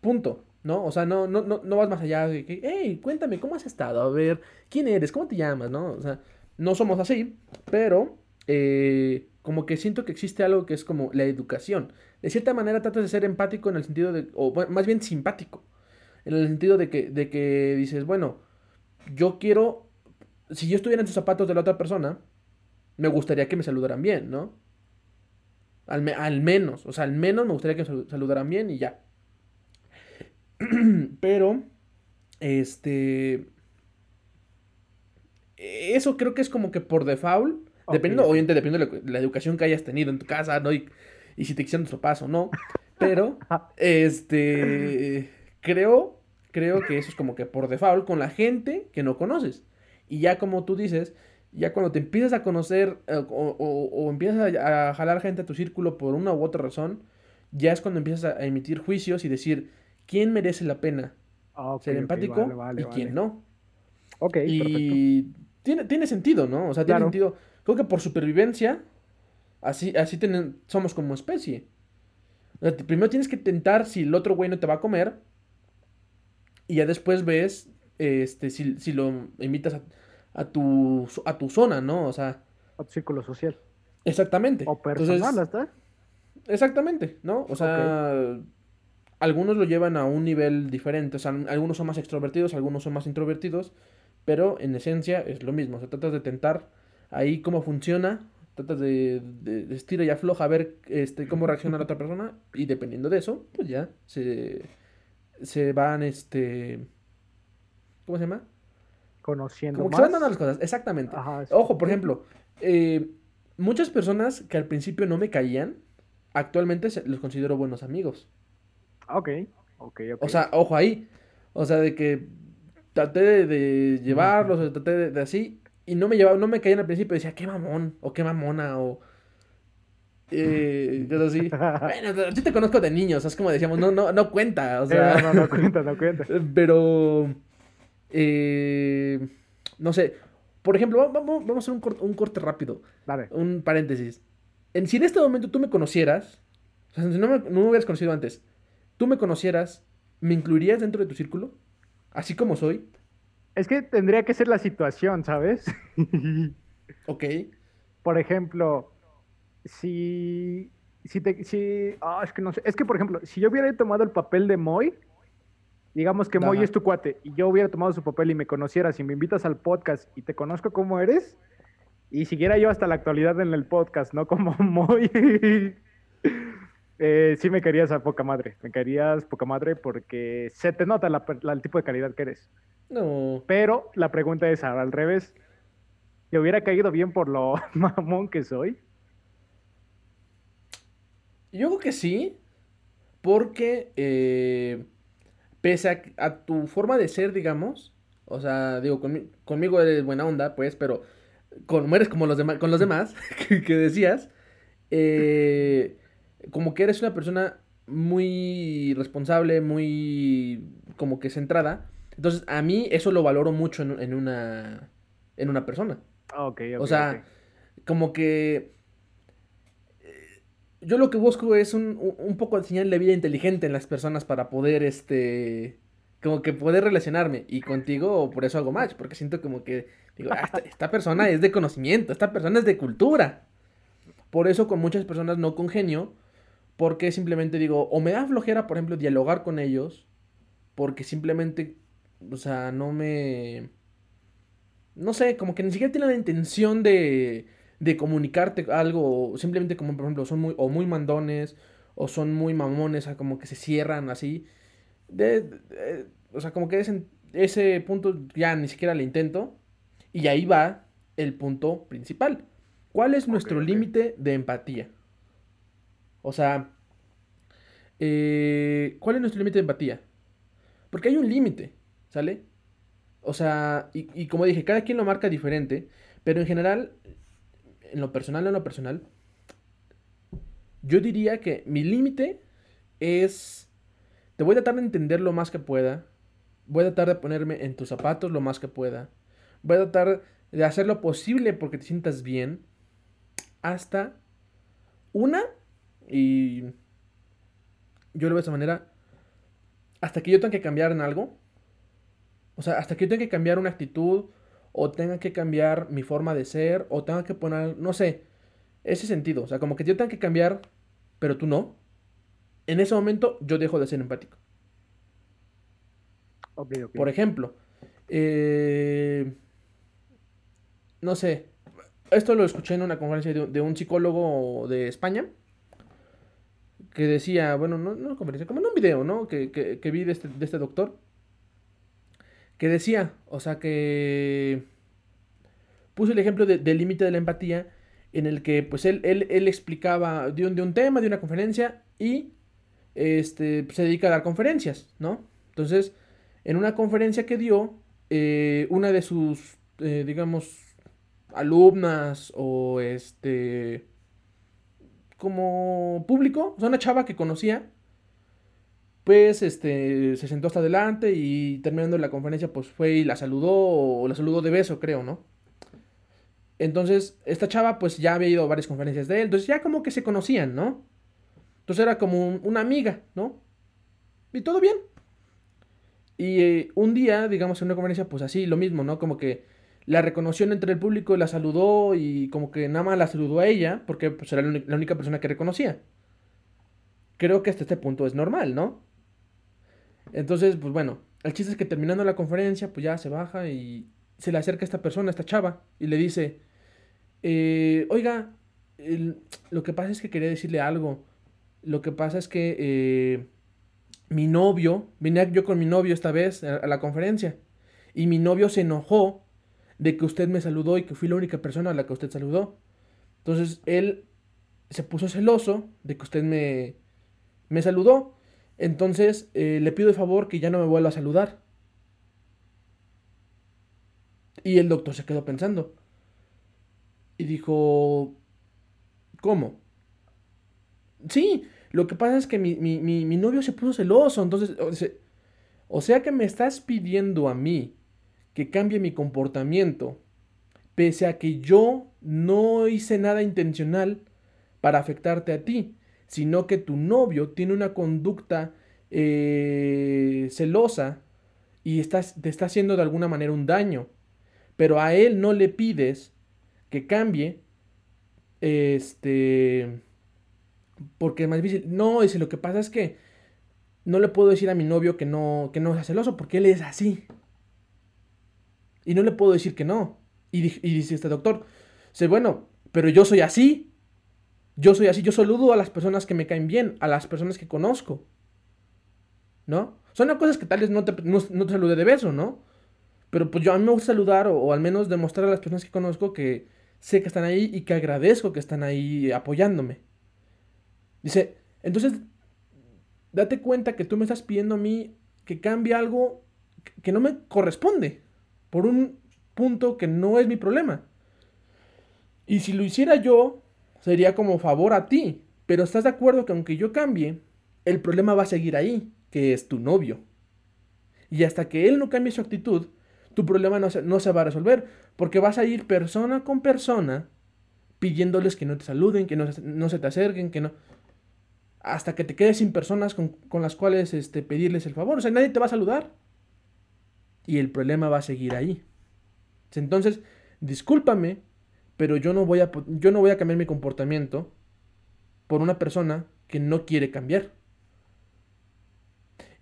punto. ¿No? O sea, no, no, no, no vas más allá de que, hey, cuéntame, ¿cómo has estado? A ver, ¿quién eres? ¿Cómo te llamas? ¿No? O sea, no somos así, pero eh, como que siento que existe algo que es como la educación. De cierta manera tratas de ser empático en el sentido de, o bueno, más bien simpático, en el sentido de que, de que dices, bueno, yo quiero, si yo estuviera en tus zapatos de la otra persona, me gustaría que me saludaran bien, ¿no? Al, me- al menos, o sea, al menos me gustaría que me salu- saludaran bien y ya. Pero, este... Eso creo que es como que por default, dependiendo, obviamente dependiendo de la, la educación que hayas tenido en tu casa, ¿no? Y, y si te quisieron nuestro paso, ¿no? Pero, este, creo, creo que eso es como que por default con la gente que no conoces. Y ya como tú dices, ya cuando te empiezas a conocer eh, o, o- o empiezas a, a jalar gente a tu círculo por una u otra razón, ya es cuando empiezas a emitir juicios y decir quién merece la pena Ah, ser empático vale, vale, y quién no. Ok, perfecto. Y tiene, tiene sentido, ¿no? O sea, tiene Claro. sentido. Creo que por supervivencia, así, así somos como especie. O sea, primero tienes que tentar si el otro güey no te va a comer. Y ya después ves este, si, si lo invitas a, a tu, a tu zona, ¿no? O sea, O tu círculo social. exactamente. O personal, Entonces, ¿hasta? Exactamente, ¿no? O sea, algunos lo llevan a un nivel diferente, o sea, algunos son más extrovertidos, algunos son más introvertidos, pero en esencia es lo mismo, o sea, tratas de tentar ahí cómo funciona, tratas de, de, de estira y afloja a ver este, cómo reacciona la otra persona y dependiendo de eso, pues ya se, se van, este, ¿cómo se llama? Conociendo Como que se van más. dando las cosas, exactamente. Ajá. Ojo, por ejemplo, eh, muchas personas que al principio no me caían, actualmente los considero buenos amigos. Ok, ok, ok. O sea, ojo ahí. O sea, de que traté de, de llevarlos, o traté de, de así, y no me llevaba, no me caían al principio, decía, qué mamón, o qué mamona, o... Eh, así. Bueno, sí te conozco de niños, es como decíamos, no, no, no cuenta, o Eh, sea... no, no, no cuenta, no cuenta. Pero, eh, no sé, por ejemplo, va- vamos, vamos a hacer un, cor- un corte rápido, Dale. un paréntesis. En, si en este momento tú me conocieras, o sea, si no me, no me hubieras conocido antes, tú me conocieras, ¿me incluirías dentro de tu círculo? Así como soy, Es que tendría que ser la situación, ¿sabes? ok. por ejemplo, si, si te, si, ah, es que no sé, es que por ejemplo, si yo hubiera tomado el papel de Moy, digamos que Moy es tu cuate, y yo hubiera tomado su papel y me conocieras y me invitas al podcast y te conozco como eres, y siguiera yo hasta la actualidad en el podcast, no como Moy, eh, sí me querías a poca madre, me querías poca madre porque se te nota la per- la- el tipo de calidad que eres. No, Pero la pregunta es ahora al revés. ¿Te hubiera caído bien por lo mamón que soy? Yo creo que sí, porque eh, pese a, tu forma de ser, digamos, o sea, digo, conmigo eres buena onda, pues, pero como eres como los demás, con los demás que, decías, eh, como que eres una persona muy responsable, muy como que centrada. Entonces, a mí eso lo valoro mucho en, una en una persona. Okay, o sea, como que yo lo que busco es un, un, poco de vida inteligente en las personas para poder, este, como que poder relacionarme. Y contigo, por eso hago match, porque siento como que, digo, ah, esta, persona es de conocimiento, esta persona es de cultura. Por eso con muchas personas no congenio, porque simplemente digo, o me da flojera, por ejemplo, dialogar con ellos, porque simplemente, o sea, no me... No sé, como que ni siquiera tienen la intención de, de comunicarte algo, simplemente como, por ejemplo, son muy, o muy mandones, o son muy mamones, o como que se cierran así. De, o sea, como que ese, ese punto ya ni siquiera le intento. Y ahí va el punto principal. ¿Cuál es nuestro límite de empatía? O sea, eh, ¿cuál es nuestro límite de empatía? Porque hay un límite, ¿sale? O sea, y, y, como dije, cada quien lo marca diferente, pero en general, en lo personal, en lo personal, yo diría que mi límite es te voy a tratar de entender lo más que pueda. Voy a tratar de ponerme en tus zapatos lo más que pueda. Voy a tratar de hacer lo posible porque te sientas bien. Hasta una. Y yo lo veo de esa manera. Hasta que yo tenga que cambiar en algo. O sea, hasta que yo tenga que cambiar una actitud. O tenga que cambiar mi forma de ser. O tenga que poner, no sé. Ese sentido. O sea, como que yo tenga que cambiar. Pero tú no en ese momento yo dejo de ser empático. Por ejemplo, eh, no sé, esto lo escuché en una conferencia de, un psicólogo de España que decía, bueno, no, no conferencia, como en un video, ¿no? Que, que, vi de este, de este, doctor, que decía, o sea, que puso el ejemplo del límite de la empatía en el que pues él, él, él explicaba de un, tema, de una conferencia y este, se dedica a dar conferencias, ¿no? Entonces, en una conferencia que dio, eh, una de sus, eh, digamos, alumnas o este, como público, o sea, una chava que conocía, pues, este, se sentó hasta adelante y terminando la conferencia, pues fue y la saludó, o la saludó de beso, creo, ¿no? Entonces, esta chava, pues ya había ido a varias conferencias de él, entonces ya como que se conocían, ¿no? Entonces era como una amiga, ¿no? Y todo bien. Y eh, un día, digamos, en una conferencia, pues así, lo mismo, ¿no? Como que la reconoció entre el público la saludó y como que nada más la saludó a ella porque pues, era la única persona que reconocía. Creo que hasta este punto es normal, ¿no? Entonces, pues bueno, el chiste es que terminando la conferencia, pues ya se baja y se le acerca a esta persona, a esta chava, y le dice, eh, oiga, lo que pasa es que quería decirle algo. Lo que pasa es que eh, mi novio, vine yo con mi novio esta vez a, la conferencia, y mi novio se enojó de que usted me saludó y que fui la única persona a la que usted saludó. Entonces él se puso celoso de que usted me, me saludó. Entonces eh, le pido de favor que ya no me vuelva a saludar. Y el doctor se quedó pensando. Y dijo, ¿cómo? Sí, lo que pasa es que mi, novio se puso celoso, entonces, o sea, que me estás pidiendo a mí que cambie mi comportamiento, pese a que yo no hice nada intencional para afectarte a ti, sino que tu novio tiene una conducta eh, celosa y estás, te está haciendo de alguna manera un daño, pero a él no le pides que cambie, este porque es más difícil. No, dice, lo que pasa es que no le puedo decir a mi novio que no, que no sea celoso porque él es así. Y no le puedo decir que no. Y, dice este doctor, dice, bueno, pero yo soy así. Yo soy así, yo saludo a las personas que me caen bien, a las personas que conozco. ¿No? Son cosas que tal vez no te, no, te salude de beso, ¿no? Pero pues yo a mí me gusta saludar o, o, al menos demostrar a las personas que conozco que sé que están ahí y que agradezco que están ahí apoyándome. Dice, Entonces, date cuenta que tú me estás pidiendo a mí que cambie algo que no me corresponde por un punto que no es mi problema. Y si lo hiciera yo, sería como favor a ti. Pero estás de acuerdo que aunque yo cambie, el problema va a seguir ahí, que es tu novio. Y hasta que él no cambie su actitud, tu problema no se, no se va a resolver. Porque vas a ir persona con persona pidiéndoles que no te saluden, que no, se te acerquen, que no... Hasta que te quedes sin personas con, las cuales este, pedirles el favor. O sea, nadie te va a saludar. Y el problema va a seguir ahí. Entonces, discúlpame, pero yo no voy a, yo no voy a cambiar mi comportamiento por una persona que no quiere cambiar.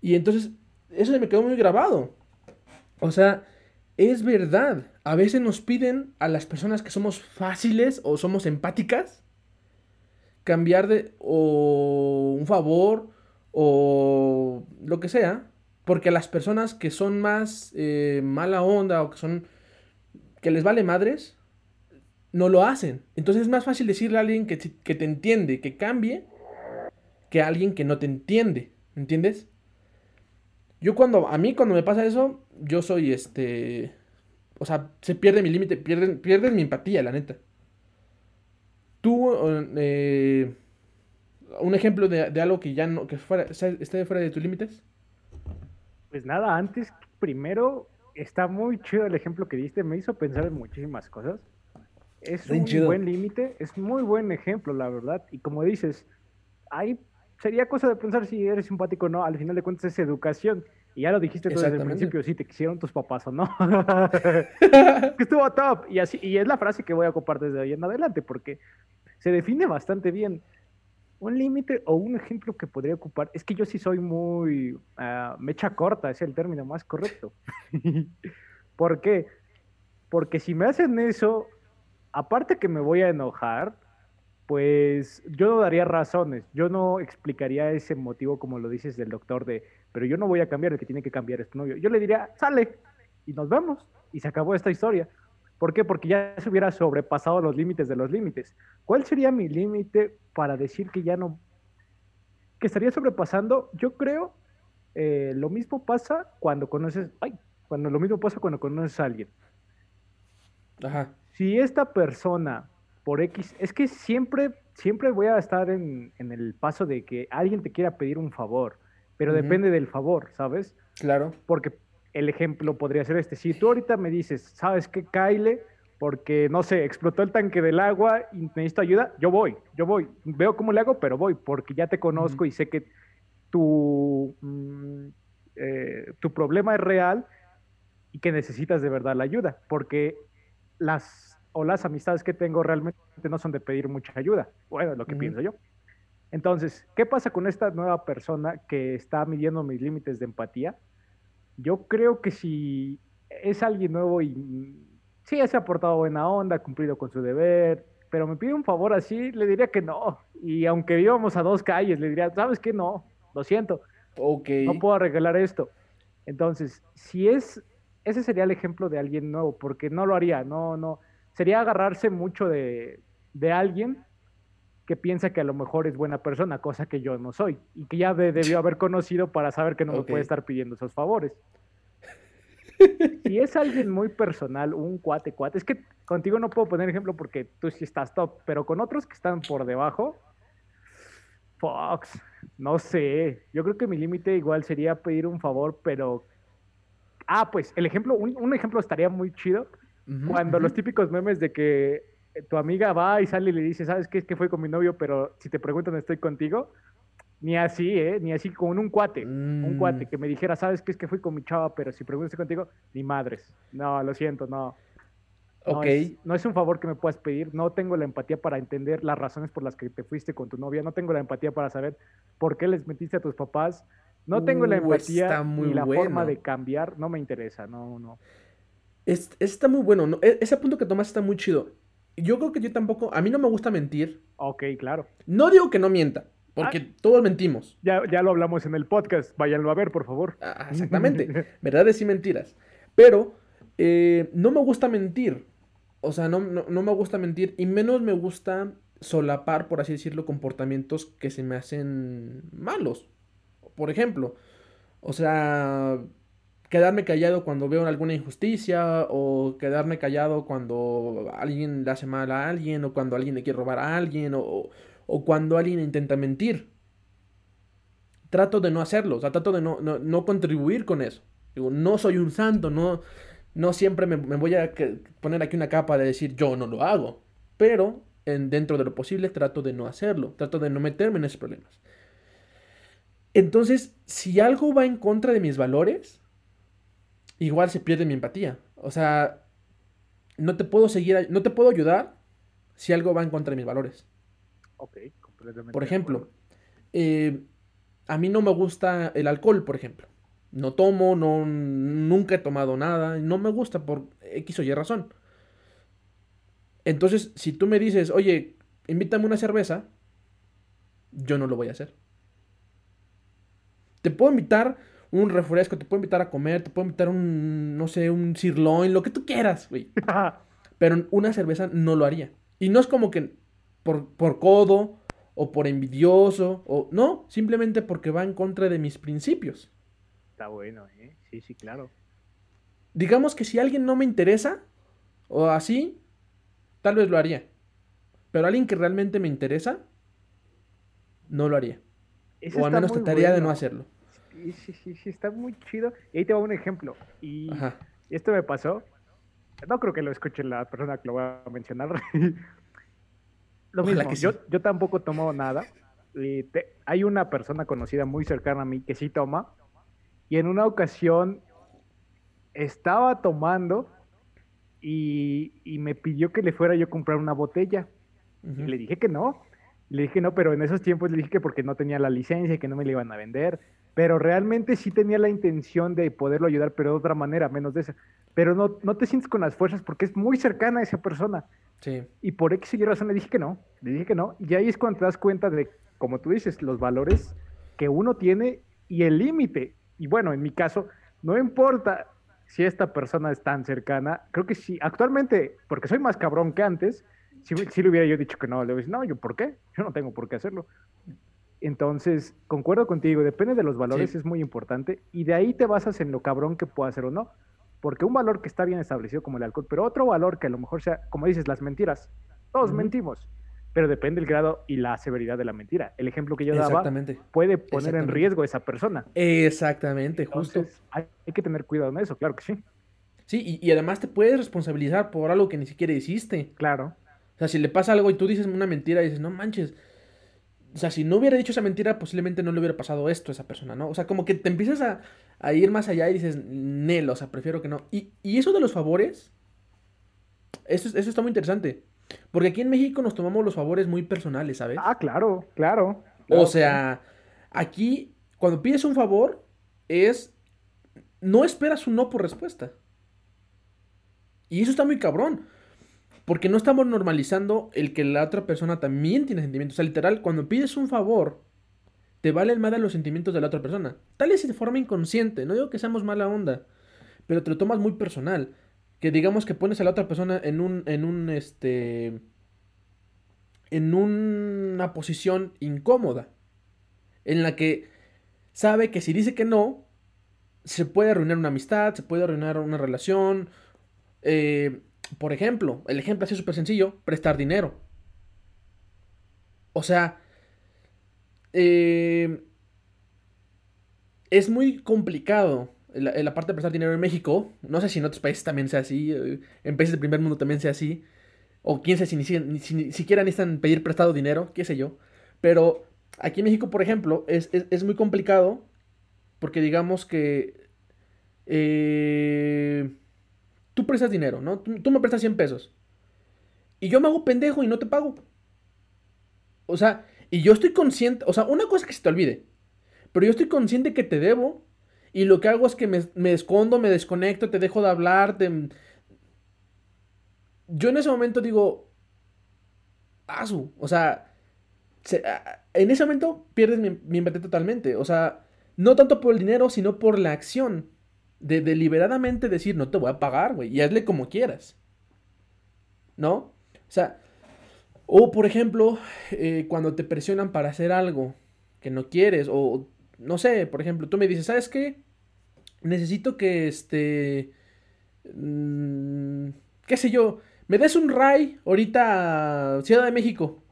Y entonces, eso se me quedó muy grabado. O sea, es verdad. A veces nos piden a las personas que somos fáciles o somos empáticas cambiar de o un favor o lo que sea. Porque a las personas que son más eh, mala onda o que son que les vale madres, no lo hacen. Entonces es más fácil decirle a alguien que, que te entiende, que cambie, que a alguien que no te entiende. ¿Entiendes? Yo cuando, a mí cuando me pasa eso, yo soy este... O sea, se pierde mi límite, pierden, pierden mi empatía, la neta. Tú, eh, un ejemplo de, algo que ya no, que fuera, esté fuera de tus límites. Pues nada, antes, primero, está muy chido el ejemplo que diste, me hizo pensar en muchísimas cosas. Es un buen límite, es muy buen ejemplo, la verdad. Y como dices, hay, sería cosa de pensar si eres simpático o no, al final de cuentas es educación. Y ya lo dijiste tú desde el principio, si te quisieron tus papás o no. que estuvo top. Y, así, y es la frase que voy a ocupar desde hoy en adelante, porque se define bastante bien. Un límite o un ejemplo que podría ocupar, es que yo sí soy muy uh, mecha corta, es el término más correcto. ¿Por qué? Porque si me hacen eso, aparte que me voy a enojar, pues yo no daría razones, yo no explicaría ese motivo como lo dices del doctor de, pero yo no voy a cambiar, el que tiene que cambiar es tu novio. Yo le diría, sale y nos vemos y se acabó esta historia. ¿Por qué? Porque ya se hubiera sobrepasado los límites de los límites. ¿Cuál sería mi límite para decir que ya no, que estaría sobrepasando? Yo creo, eh, lo mismo pasa cuando conoces, ay, cuando lo mismo pasa cuando conoces a alguien. Ajá. Si esta persona por X, es que siempre, siempre voy a estar en, el paso de que alguien te quiera pedir un favor, pero depende del favor, ¿sabes? Claro. Porque el ejemplo podría ser este. Si tú ahorita me dices, ¿sabes qué, Kyle? Porque, no sé, explotó el tanque del agua y necesito ayuda, yo voy, yo voy. Veo cómo le hago, pero voy, porque ya te conozco y sé que tu, mm, eh, tu problema es real y que necesitas de verdad la ayuda, porque las o las amistades que tengo realmente no son de pedir mucha ayuda. Bueno, es lo que pienso yo. Entonces, ¿qué pasa con esta nueva persona que está midiendo mis límites de empatía? Yo creo que si es alguien nuevo y sí se ha portado buena onda, ha cumplido con su deber, pero me pide un favor así, le diría que no. Y aunque vivamos a dos calles, le diría, ¿sabes qué? No, lo siento. Ok. No puedo arreglar esto. Entonces, si es, ese sería el ejemplo de alguien nuevo, porque no lo haría, no, no sería agarrarse mucho de, alguien que piensa que a lo mejor es buena persona, cosa que yo no soy, y que ya debió haber conocido para saber que no me puede estar pidiendo esos favores. Si es alguien muy personal, un cuate, cuate, es que contigo no puedo poner ejemplo porque tú sí estás top, pero con otros que están por debajo, Fox, no sé, yo creo que mi límite igual sería pedir un favor, pero... Ah, pues el ejemplo, un ejemplo estaría muy chido, cuando los típicos memes de que tu amiga va y sale y le dice, ¿sabes qué? Es que fue con mi novio, pero si te preguntan, estoy contigo. Ni así, ¿eh? Ni así con un cuate. Un mm. cuate que me dijera, ¿sabes qué? Es que fui con mi chava, pero si preguntas contigo, ni madres. No, lo siento, no. No, es, no es un favor que me puedas pedir. No tengo la empatía para entender las razones por las que te fuiste con tu novia. No tengo la empatía para saber por qué les metiste a tus papás. No tengo la uh, empatía ni la forma de cambiar. No me interesa. No, no. Es, está muy bueno. ¿no? E, ese punto que tomas está muy chido. Yo creo que yo tampoco. A mí no me gusta mentir. Ok, claro. No digo que no mienta, porque ah. todos mentimos. Ya, ya lo hablamos en el podcast. Váyanlo a ver, por favor. Ah, exactamente. Verdades y mentiras. Pero eh, no me gusta mentir. O sea, no, no, me gusta mentir. Y menos me gusta solapar, por así decirlo, comportamientos que se me hacen malos. Por ejemplo, o sea, quedarme callado cuando veo alguna injusticia o quedarme callado cuando alguien le hace mal a alguien o cuando alguien le quiere robar a alguien o, o cuando alguien intenta mentir. Trato de no hacerlo, o sea, trato de no, no, contribuir con eso. Digo, no soy un santo, no, no siempre me, voy a poner aquí una capa de decir yo no lo hago, pero en, dentro de lo posible trato de no hacerlo, trato de no meterme en esos problemas. Entonces, si algo va en contra de mis valores, igual se pierde mi empatía. O sea, no te puedo seguir, no te puedo ayudar si algo va en contra de mis valores. Ok, completamente. Por ejemplo, eh, a mí no me gusta el alcohol, por ejemplo. No tomo, no, nunca he tomado nada, no me gusta por X o Y razón. Entonces, si tú me dices, oye, invítame una cerveza, yo no lo voy a hacer. Te puedo invitar un refresco, te puedo invitar a comer, te puedo invitar un, no sé, un sirloin, lo que tú quieras, güey. Pero una cerveza no lo haría. Y no es como que por, por codo o por envidioso, o no, simplemente porque va en contra de mis principios. Está bueno, ¿eh? Sí, sí, claro. Digamos que si alguien no me interesa, o así, tal vez lo haría. Pero alguien que realmente me interesa, no lo haría. o al menos trataría de no hacerlo sí, sí, sí, está muy chido. Y ahí te va un ejemplo. Y esto me pasó. No creo que lo escuche la persona que lo va a mencionar. lo mismo, yo, yo tampoco tomo nada. hay una persona conocida muy cercana a mí que sí toma. Y en una ocasión estaba tomando y, y me pidió que le fuera yo a comprar una botella. Y le dije que no. Le dije no, pero en esos tiempos le dije que porque no tenía la licencia y que no me la iban a vender pero realmente sí tenía la intención de poderlo ayudar, pero de otra manera, menos de esa. Pero no, no te sientes con las fuerzas porque es muy cercana a esa persona. Sí. Y por X y razón le dije que no, le dije que no. Y ahí es cuando te das cuenta de, como tú dices, los valores que uno tiene y el límite. Y bueno, en mi caso, no importa si esta persona es tan cercana, creo que sí, actualmente, porque soy más cabrón que antes, si, si le hubiera yo dicho que no, le hubiera dicho, no, yo, ¿por qué? Yo no tengo por qué hacerlo. Entonces, concuerdo contigo, depende de los valores, es muy importante, y de ahí te basas en lo cabrón que pueda ser o no. Porque un valor que está bien establecido como el alcohol, pero otro valor que a lo mejor sea, como dices, las mentiras. Todos mentimos, pero depende el grado y la severidad de la mentira. El ejemplo que yo daba puede poner en riesgo a esa persona. Exactamente, justo. Hay, que tener cuidado en eso, claro que sí. Sí, y, y, además te puedes responsabilizar por algo que ni siquiera hiciste. Claro. O sea, si le pasa algo y tú dices una mentira y dices, no manches, o sea, si no hubiera dicho esa mentira, posiblemente no le hubiera pasado esto a esa persona, ¿no? O sea, como que te empiezas a, ir más allá y dices, Nel, o sea, prefiero que no. Y, eso de los favores, eso, eso está muy interesante. Porque aquí en México nos tomamos los favores muy personales, ¿sabes? Ah, claro, claro. o sea, aquí, cuando pides un favor, es. No esperas un no por respuesta. Y eso está muy cabrón. Porque no estamos normalizando el que la otra persona también tiene sentimientos. O sea, literal, cuando pides un favor, te valen más los sentimientos de la otra persona. Tal es de forma inconsciente. No digo que seamos mala onda, pero te lo tomas muy personal. Que digamos que pones a la otra persona en un, en un, este, en una posición incómoda. En la que sabe que si dice que no, se puede arruinar una amistad, se puede arruinar una relación. Eh, por ejemplo, el ejemplo así súper sencillo, prestar dinero. O sea, eh, es muy complicado en la, parte de prestar dinero en México. No sé si en otros países también sea así, eh, en países del primer mundo también sea así. O quién sabe si ni, siquiera necesitan pedir prestado dinero, qué sé yo. Pero aquí en México, por ejemplo, es, muy complicado porque digamos que... Eh, tú prestas dinero, ¿no? Tú, me prestas 100 pesos. Y yo me hago pendejo y no te pago. O sea, y yo estoy consciente, o sea, una cosa que se te olvide, pero yo estoy consciente que te debo y lo que hago es que me, escondo, me desconecto, te dejo de hablar, Yo en ese momento digo, asu, o sea, en ese momento pierdes mi, mi totalmente, o sea, no tanto por el dinero, sino por la acción de deliberadamente decir, no te voy a pagar, güey, y hazle como quieras. ¿No? O sea, O, por ejemplo, eh, cuando te presionan para hacer algo que no quieres, o no sé, por ejemplo, tú me dices, ¿sabes qué? Necesito que este. mm, qué sé yo, me des un ray ahorita a Ciudad de México.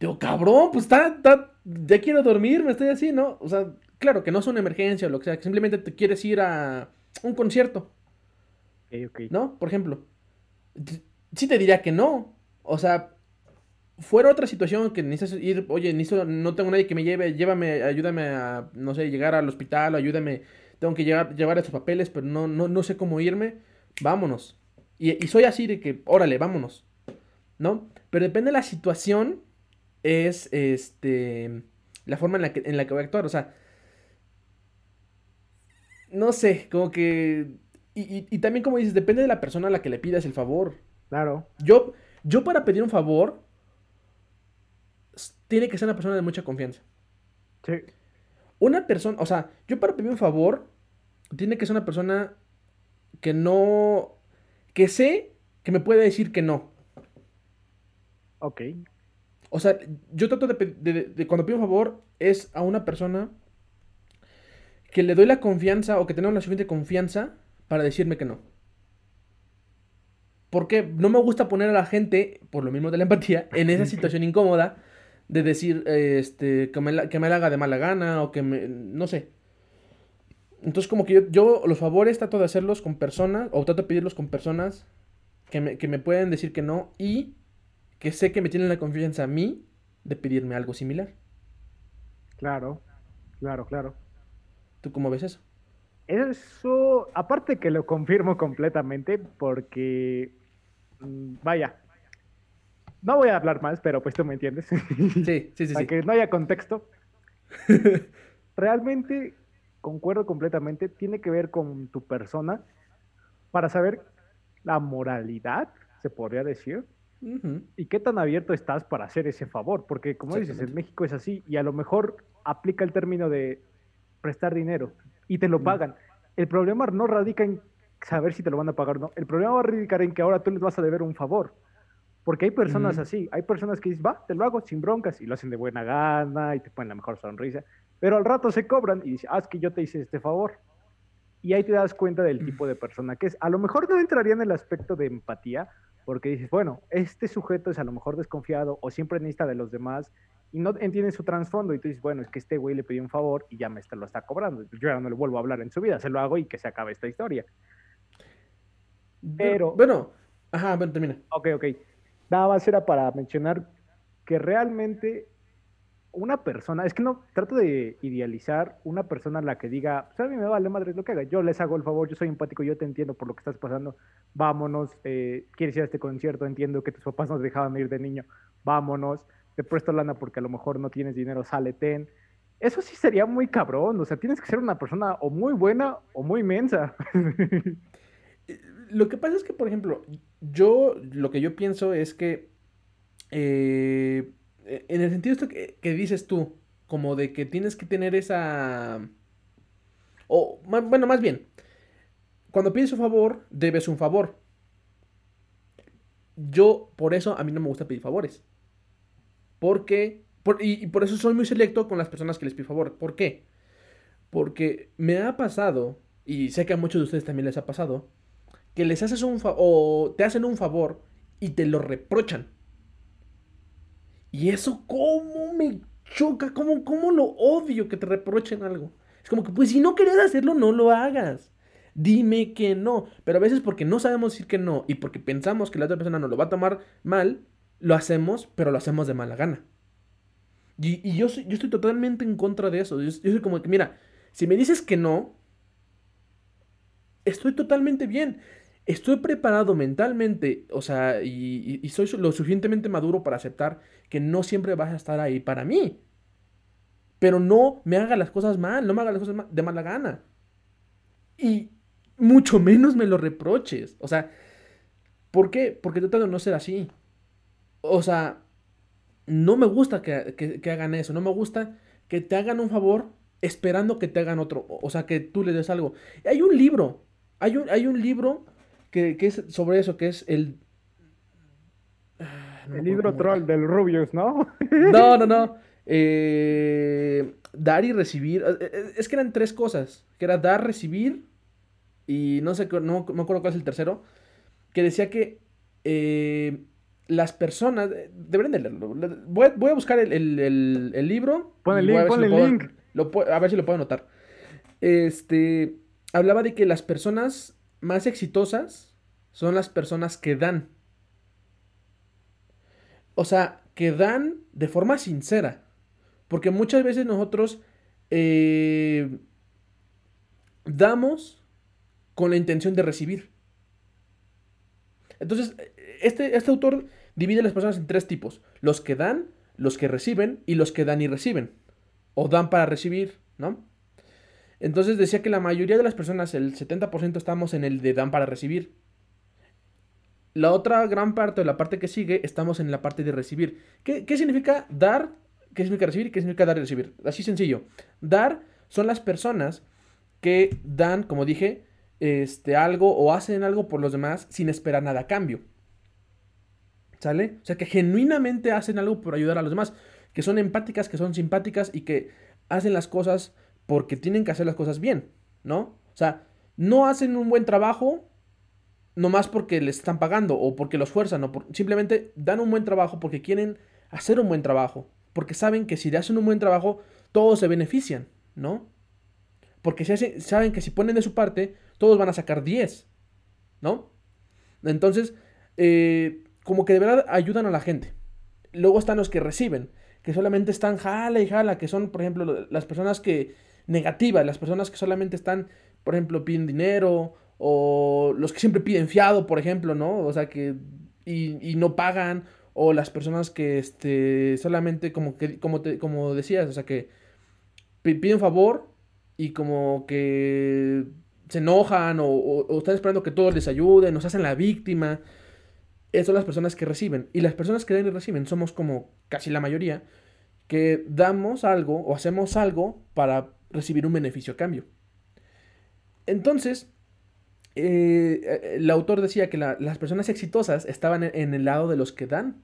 Digo, cabrón, pues está- ya quiero dormir, me estoy así, ¿no? O sea, claro que no es una emergencia o lo que sea, que simplemente te quieres ir a un concierto, Ok, ok. ¿no? Por ejemplo. Sí te diría que no. O sea, fuera otra situación que necesitas ir, oye, necesito, no tengo nadie que me lleve, llévame, ayúdame a, no sé, llegar al hospital, ayúdame, tengo que llegar, llevar estos papeles, pero no, no, no sé cómo irme, vámonos. Y, y soy así de que, órale, vámonos, ¿no? Pero depende de la situación, es, este, la forma en la que, en la que voy a actuar, o sea, no sé, como que, y, y, y también como dices, depende de la persona a la que le pidas el favor. Claro. Yo, yo para pedir un favor, tiene que ser una persona de mucha confianza. Sí. Una persona, o sea, yo para pedir un favor, tiene que ser una persona que no, que sé que me puede decir que no. Ok. O sea, yo trato de- de- cuando pido un favor, es a una persona que le doy la confianza o que tenemos la suficiente confianza para decirme que no. Porque no me gusta poner a la gente, por lo mismo de la empatía, en esa situación incómoda de decir eh, este, que, me la, que me la haga de mala gana o que me. No sé. Entonces, como que yo, yo los favores trato de hacerlos con personas, o trato de pedirlos con personas que me, que me pueden decir que no y que sé que me tienen la confianza a mí de pedirme algo similar. Claro. Claro, claro. ¿Tú cómo ves eso? Eso, aparte que lo confirmo completamente, porque, mm, vaya, no voy a hablar más, pero pues tú me entiendes. Sí, sí, sí, Para sí. que no haya contexto. Realmente, concuerdo completamente, tiene que ver con tu persona para saber la moralidad, se podría decir, y qué tan abierto estás para hacer ese favor, porque como dices, en. México es así, y a lo mejor aplica el término de prestar dinero y te lo pagan. El problema no radica en saber si te lo van a pagar o no, el problema va a radicar en que ahora tú les vas a deber un favor. Porque hay personas así, hay personas que dicen, va, te lo hago sin broncas, y lo hacen de buena gana, y te ponen la mejor sonrisa, pero al rato se cobran y dicen, ah, es que yo te hice este favor. Y ahí te das cuenta del tipo de persona que es. A lo mejor no entraría en el aspecto de empatía, porque dices, bueno, este sujeto es a lo mejor desconfiado o siempre necesita de los demás y no entiende su trasfondo. Y tú dices, bueno, es que este güey le pidió un favor y ya me lo está cobrando. Yo ya no le vuelvo a hablar en su vida, se lo hago y que se acabe esta historia. Pero- Bueno, ajá, bueno, termina. Ok, ok. Nada más era para mencionar que realmente una persona, es que no trato de idealizar una persona a la que diga, pues a mí me vale madre lo que haga, yo les hago el favor, yo soy empático, yo te entiendo por lo que estás pasando, vámonos, eh, quieres ir a este concierto, entiendo que tus papás no te dejaban ir de niño, vámonos, te presto lana porque a lo mejor no tienes dinero, sale, ten. Eso sí sería muy cabrón, o sea, tienes que ser una persona o muy buena o muy mensa. Lo que pasa es que, por ejemplo, yo lo que yo pienso es que eh, en el sentido que, dices tú, como de que tienes que tener esa... O, bueno, más bien, cuando pides un favor, debes un favor. Yo, por eso, a mí no me gusta pedir favores. Porque, por- y, y por eso soy muy selecto con las personas que les pido favor. ¿Por qué? Porque me ha pasado, y sé que a muchos de ustedes también les ha pasado, que les haces un favor, o te hacen un favor y te lo reprochan. Y eso, ¿cómo me choca? ¿Cómo, cómo lo odio que te reprochen algo? Es como que, pues si no querías hacerlo, no lo hagas. Dime que no. Pero a veces porque no sabemos decir que no y porque pensamos que la otra persona nos lo va a tomar mal, lo hacemos, pero lo hacemos de mala gana. Y, y yo, yo estoy totalmente en contra de eso. Yo, soy como que, mira, si me dices que no, estoy totalmente bien. Estoy preparado mentalmente, o sea, y, soy lo suficientemente maduro para aceptar que no siempre vas a estar ahí para mí. Pero no me haga las cosas mal, no me haga las cosas de mala gana. Y mucho menos me lo reproches. O sea, ¿por qué? Porque trato de no ser así. O sea, no me gusta que, que- que hagan eso. No me gusta que te hagan un favor esperando que te hagan otro. O sea, que tú le des algo. Hay un libro. Hay un, hay un libro que, que es sobre eso, que es el... ah, el libro troll del Rubius, ¿no? No, no, no. Eh, dar y recibir. Eh, eh, es que eran tres cosas. Que era dar, recibir. Y no sé, no, me acuerdo cuál es el tercero. Que decía que las personas. Deberían de leerlo. Voy, a buscar el, libro. Pon el link, pon el link. a ver si lo puedo anotar. Este. Hablaba de que las personas más exitosas son las personas que dan. O sea, que dan de forma sincera. Porque muchas veces nosotros eh, damos con la intención de recibir. Entonces, este, este autor divide a las personas en tres tipos. Los que dan, los que reciben y los que dan y reciben. O dan para recibir, ¿no? Entonces decía que la mayoría de las personas, el 70% estamos en el de dan para recibir. La otra gran parte, o la parte que sigue, estamos en la parte de recibir. ¿Qué, qué significa dar ¿Qué significa recibir qué significa dar y recibir? Así sencillo. Dar son las personas que dan, como dije, este, algo o hacen algo por los demás sin esperar nada a cambio. ¿Sale? O sea, que genuinamente hacen algo por ayudar a los demás. Que son empáticas, que son simpáticas y que hacen las cosas porque tienen que hacer las cosas bien, ¿no? O sea, no hacen un buen trabajo nomás porque les están pagando o porque los fuerzan, o simplemente dan un buen trabajo porque quieren hacer un buen trabajo porque saben que si hacen un buen trabajo, todos se benefician, ¿no? Porque si saben que si ponen de su parte, todos van a sacar 10, ¿no? Entonces, eh, como que de verdad ayudan a la gente. Luego están los que reciben, que solamente están jala y jala, que son, por ejemplo, las personas que negativas, las personas que solamente están, por ejemplo, piden dinero, o los que siempre piden fiado, por ejemplo, ¿no? O sea, que y, y no pagan, o las personas que este, solamente, como, que, como, te, como decías, o sea, que piden favor y como que se enojan o, están esperando que todos les ayuden, nos hacen la víctima. Esas son las personas que reciben. Y las personas que dan y reciben somos como casi la mayoría, que damos algo o hacemos algo para recibir un beneficio a cambio. Entonces, eh, el autor decía que las personas exitosas estaban en, el lado de los que dan.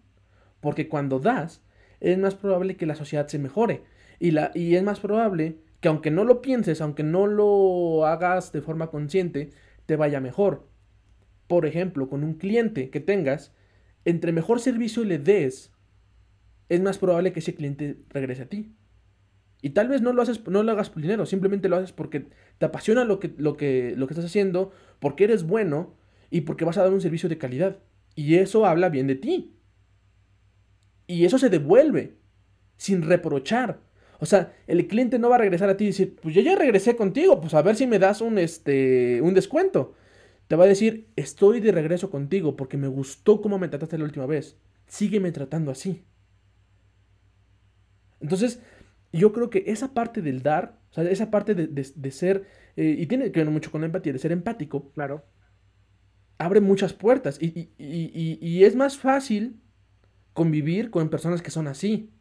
Porque cuando das, es más probable que la sociedad se mejore. Y, la, y es más probable que aunque no lo pienses, aunque no lo hagas de forma consciente, te vaya mejor. Por ejemplo, con un cliente que tengas, entre mejor servicio le des, es más probable que ese cliente regrese a ti. Y tal vez no lo haces, no lo hagas por dinero, simplemente lo haces porque te apasiona lo que, lo que, lo que estás haciendo, porque eres bueno y porque vas a dar un servicio de calidad. Y eso habla bien de ti. Y eso se devuelve sin reprochar. O sea, el cliente no va a regresar a ti y decir, pues yo ya regresé contigo, pues a ver si me das un, este, un descuento. Te va a decir, estoy de regreso contigo porque me gustó cómo me trataste la última vez. Sígueme tratando así. Entonces, yo creo que esa parte del dar, o sea, esa parte de, ser, eh, y tiene que ver mucho con la empatía, de ser empático, claro. abre muchas puertas y, y, es más fácil convivir con personas que son así,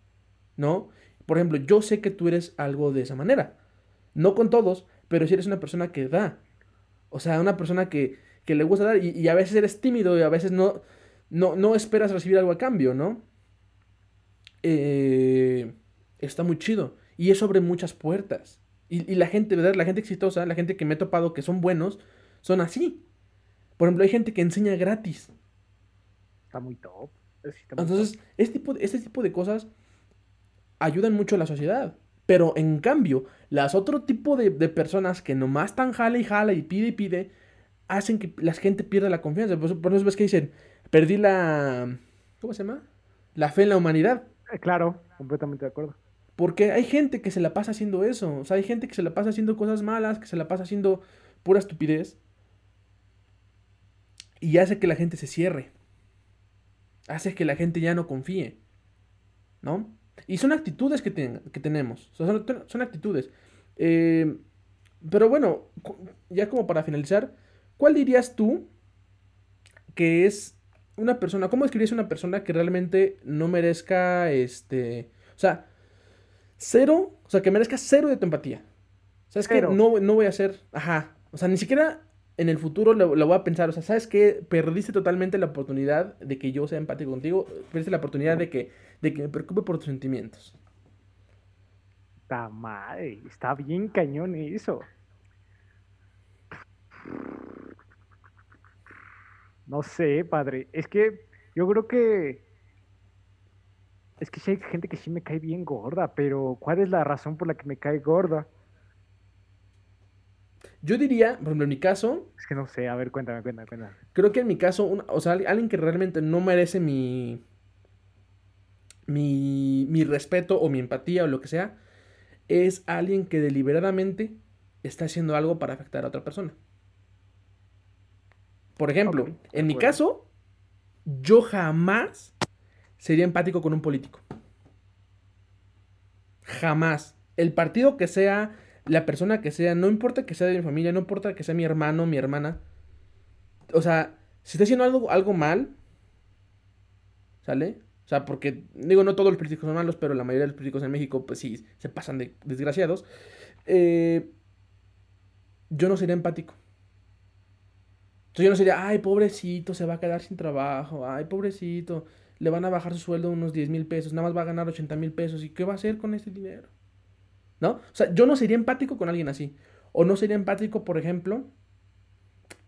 ¿no? Por ejemplo, yo sé que tú eres algo de esa manera, no con todos, pero si eres una persona que da, o sea, una persona que, que le gusta dar y, a veces eres tímido y a veces no, no, no esperas recibir algo a cambio, ¿no? Eh está muy chido. Y eso abre muchas puertas. Y, la gente, ¿verdad? La gente exitosa, la gente que me he topado que son buenos, son así. Por ejemplo, hay gente que enseña gratis. Está muy top. Entonces, Este, tipo este tipo de cosas ayudan mucho a la sociedad. Pero en cambio, las otro tipo de, personas que nomás están jala y jala y pide y pide, hacen que la gente pierda la confianza. Por, por eso ves que dicen, perdí la... ¿Cómo se llama? La fe en la humanidad. Eh, claro, completamente de acuerdo. Porque hay gente que se la pasa haciendo eso. O sea, hay gente que se la pasa haciendo cosas malas, que se la pasa haciendo pura estupidez. Y hace que la gente se cierre. Hace que la gente ya no confíe. ¿No? Y son actitudes que, que tenemos. son, actitudes. Eh, pero bueno, ya como para finalizar, ¿cuál dirías tú que es una persona, cómo describirías una persona que realmente no merezca, este, o sea, cero, o sea, que merezca cero de tu empatía. ¿Sabes que no, no voy a hacer, ajá, o sea, ni siquiera en el futuro lo, voy a pensar, o sea, ¿sabes qué? Perdiste totalmente la oportunidad de que yo sea empático contigo, perdiste la oportunidad de que, de que me preocupe por tus sentimientos. Está madre, está bien cañón eso. No sé, padre, es que yo creo que es que sí hay gente que sí me cae bien gorda, pero ¿cuál es la razón por la que me cae gorda? Yo diría, por ejemplo, en mi caso. Es que no sé, a ver, cuéntame, cuéntame, cuéntame. Creo que en mi caso, o sea, alguien que realmente no merece mi, mi. mi respeto o mi empatía o lo que sea, es alguien que deliberadamente está haciendo algo para afectar a otra persona. Por ejemplo, en mi caso, yo jamás sería empático con un político. Jamás. El partido que sea, la persona que sea, no importa que sea de mi familia, no importa que sea mi hermano, mi hermana. O sea, si está haciendo algo, algo mal, ¿sale? O sea, porque, digo, no todos los políticos son malos, pero la mayoría de los políticos en México, pues sí, se pasan de desgraciados. Eh, yo no sería empático. Entonces yo no sería, ay, pobrecito, se va a quedar sin trabajo, ay, pobrecito, le van a bajar su sueldo unos 10 mil pesos, nada más va a ganar 80 mil pesos, ¿y qué va a hacer con ese dinero? ¿No? O sea, yo no sería empático con alguien así. O no sería empático, por ejemplo,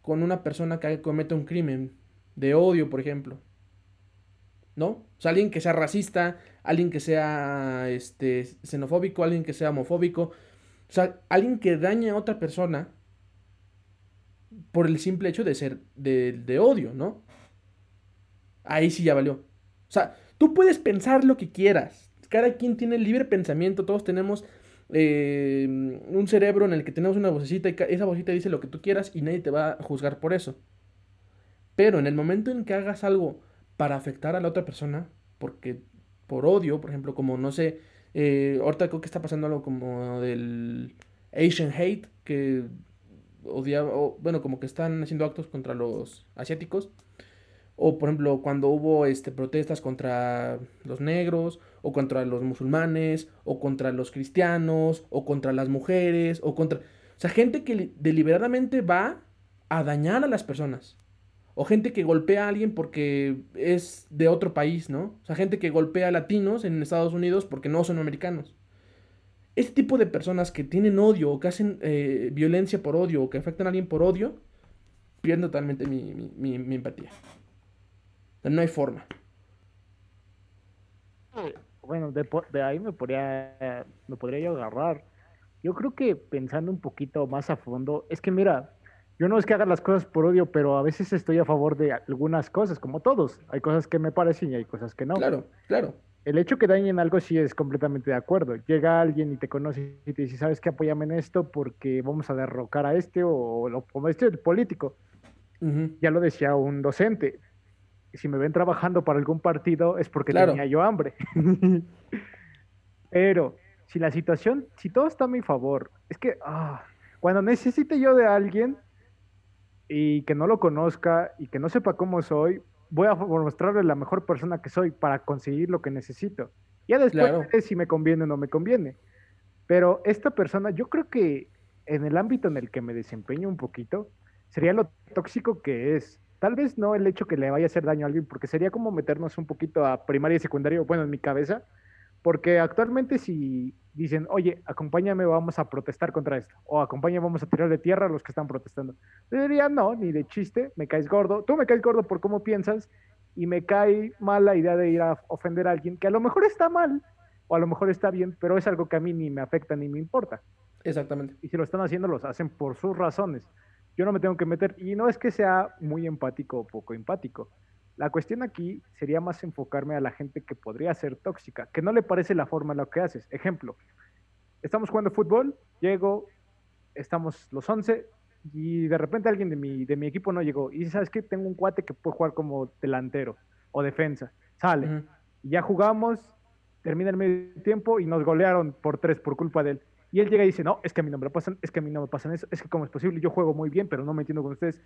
con una persona que comete un crimen de odio, por ejemplo. ¿No? O sea, alguien que sea racista, alguien que sea este, xenofóbico, alguien que sea homofóbico. O sea, alguien que dañe a otra persona por el simple hecho de ser de, de odio, ¿no? Ahí sí ya valió. O sea, tú puedes pensar lo que quieras. Cada quien tiene libre pensamiento, todos tenemos eh, un cerebro en el que tenemos una vocecita y esa vocecita dice lo que tú quieras y nadie te va a juzgar por eso. Pero en el momento en que hagas algo para afectar a la otra persona, porque por odio, por ejemplo, como no sé, eh, ahorita creo que está pasando algo como del Asian hate, que odia, bueno, como que están haciendo actos contra los asiáticos. O por ejemplo, cuando hubo este, protestas contra los negros, o contra los musulmanes, o contra los cristianos, o contra las mujeres, o contra... O sea, gente que deliberadamente va a dañar a las personas. O gente que golpea a alguien porque es de otro país, ¿no? O sea, gente que golpea a latinos en Estados Unidos porque no son americanos. Este tipo de personas que tienen odio o que hacen eh, violencia por odio o que afectan a alguien por odio, pierden totalmente mi empatía no hay forma. Bueno, de, ahí me podría, me podría yo agarrar. Yo creo que pensando un poquito más a fondo, es que mira, yo no es que haga las cosas por odio, pero a veces estoy a favor de algunas cosas, como todos. Hay cosas que me parecen y hay cosas que no. Claro, claro. El hecho que dañen algo sí es completamente de acuerdo. Llega alguien y te conoce y te dice, ¿sabes qué? Apóyame en esto porque vamos a derrocar a este o, como este político. Ya lo decía un docente si me ven trabajando para algún partido es porque tenía yo hambre. Pero si la situación, si todo está a mi favor, es que ah, cuando necesite yo de alguien y que no lo conozca y que no sepa cómo soy, voy a mostrarle la mejor persona que soy para conseguir lo que necesito. Ya después si me conviene o no me conviene. Pero esta persona, yo creo que en el ámbito en el que me desempeño un poquito, sería lo tóxico que es. Tal vez no el hecho que le vaya a hacer daño a alguien, porque sería como meternos un poquito a primaria y secundaria, bueno, en mi cabeza, porque actualmente si dicen, oye, acompáñame, vamos a protestar contra esto, o acompáñame, vamos a tirar de tierra a los que están protestando. Yo diría, no, ni de chiste, me caes gordo, tú me caes gordo por cómo piensas, y me cae mal la idea de ir a ofender a alguien que a lo mejor está mal, o a lo mejor está bien, pero es algo que a mí ni me afecta ni me importa. Exactamente. Y si lo están haciendo, los hacen por sus razones yo no me tengo que meter. Y no es que sea muy empático o poco empático. La cuestión aquí sería más enfocarme a la gente que podría ser tóxica, que no le parece la forma en la que haces. Ejemplo, estamos jugando fútbol, llego, estamos los 11 y de repente alguien de mi, de mi equipo no llegó. Y sabes que tengo un cuate que puede jugar como delantero o defensa. Sale. Y ya jugamos, termina el medio tiempo y nos golearon por tres por culpa de él. Y él llega y dice, no, es que a mí no me pasan, es que a mí no me pasan eso, es que cómo es posible, yo juego muy bien, pero no me entiendo con ustedes.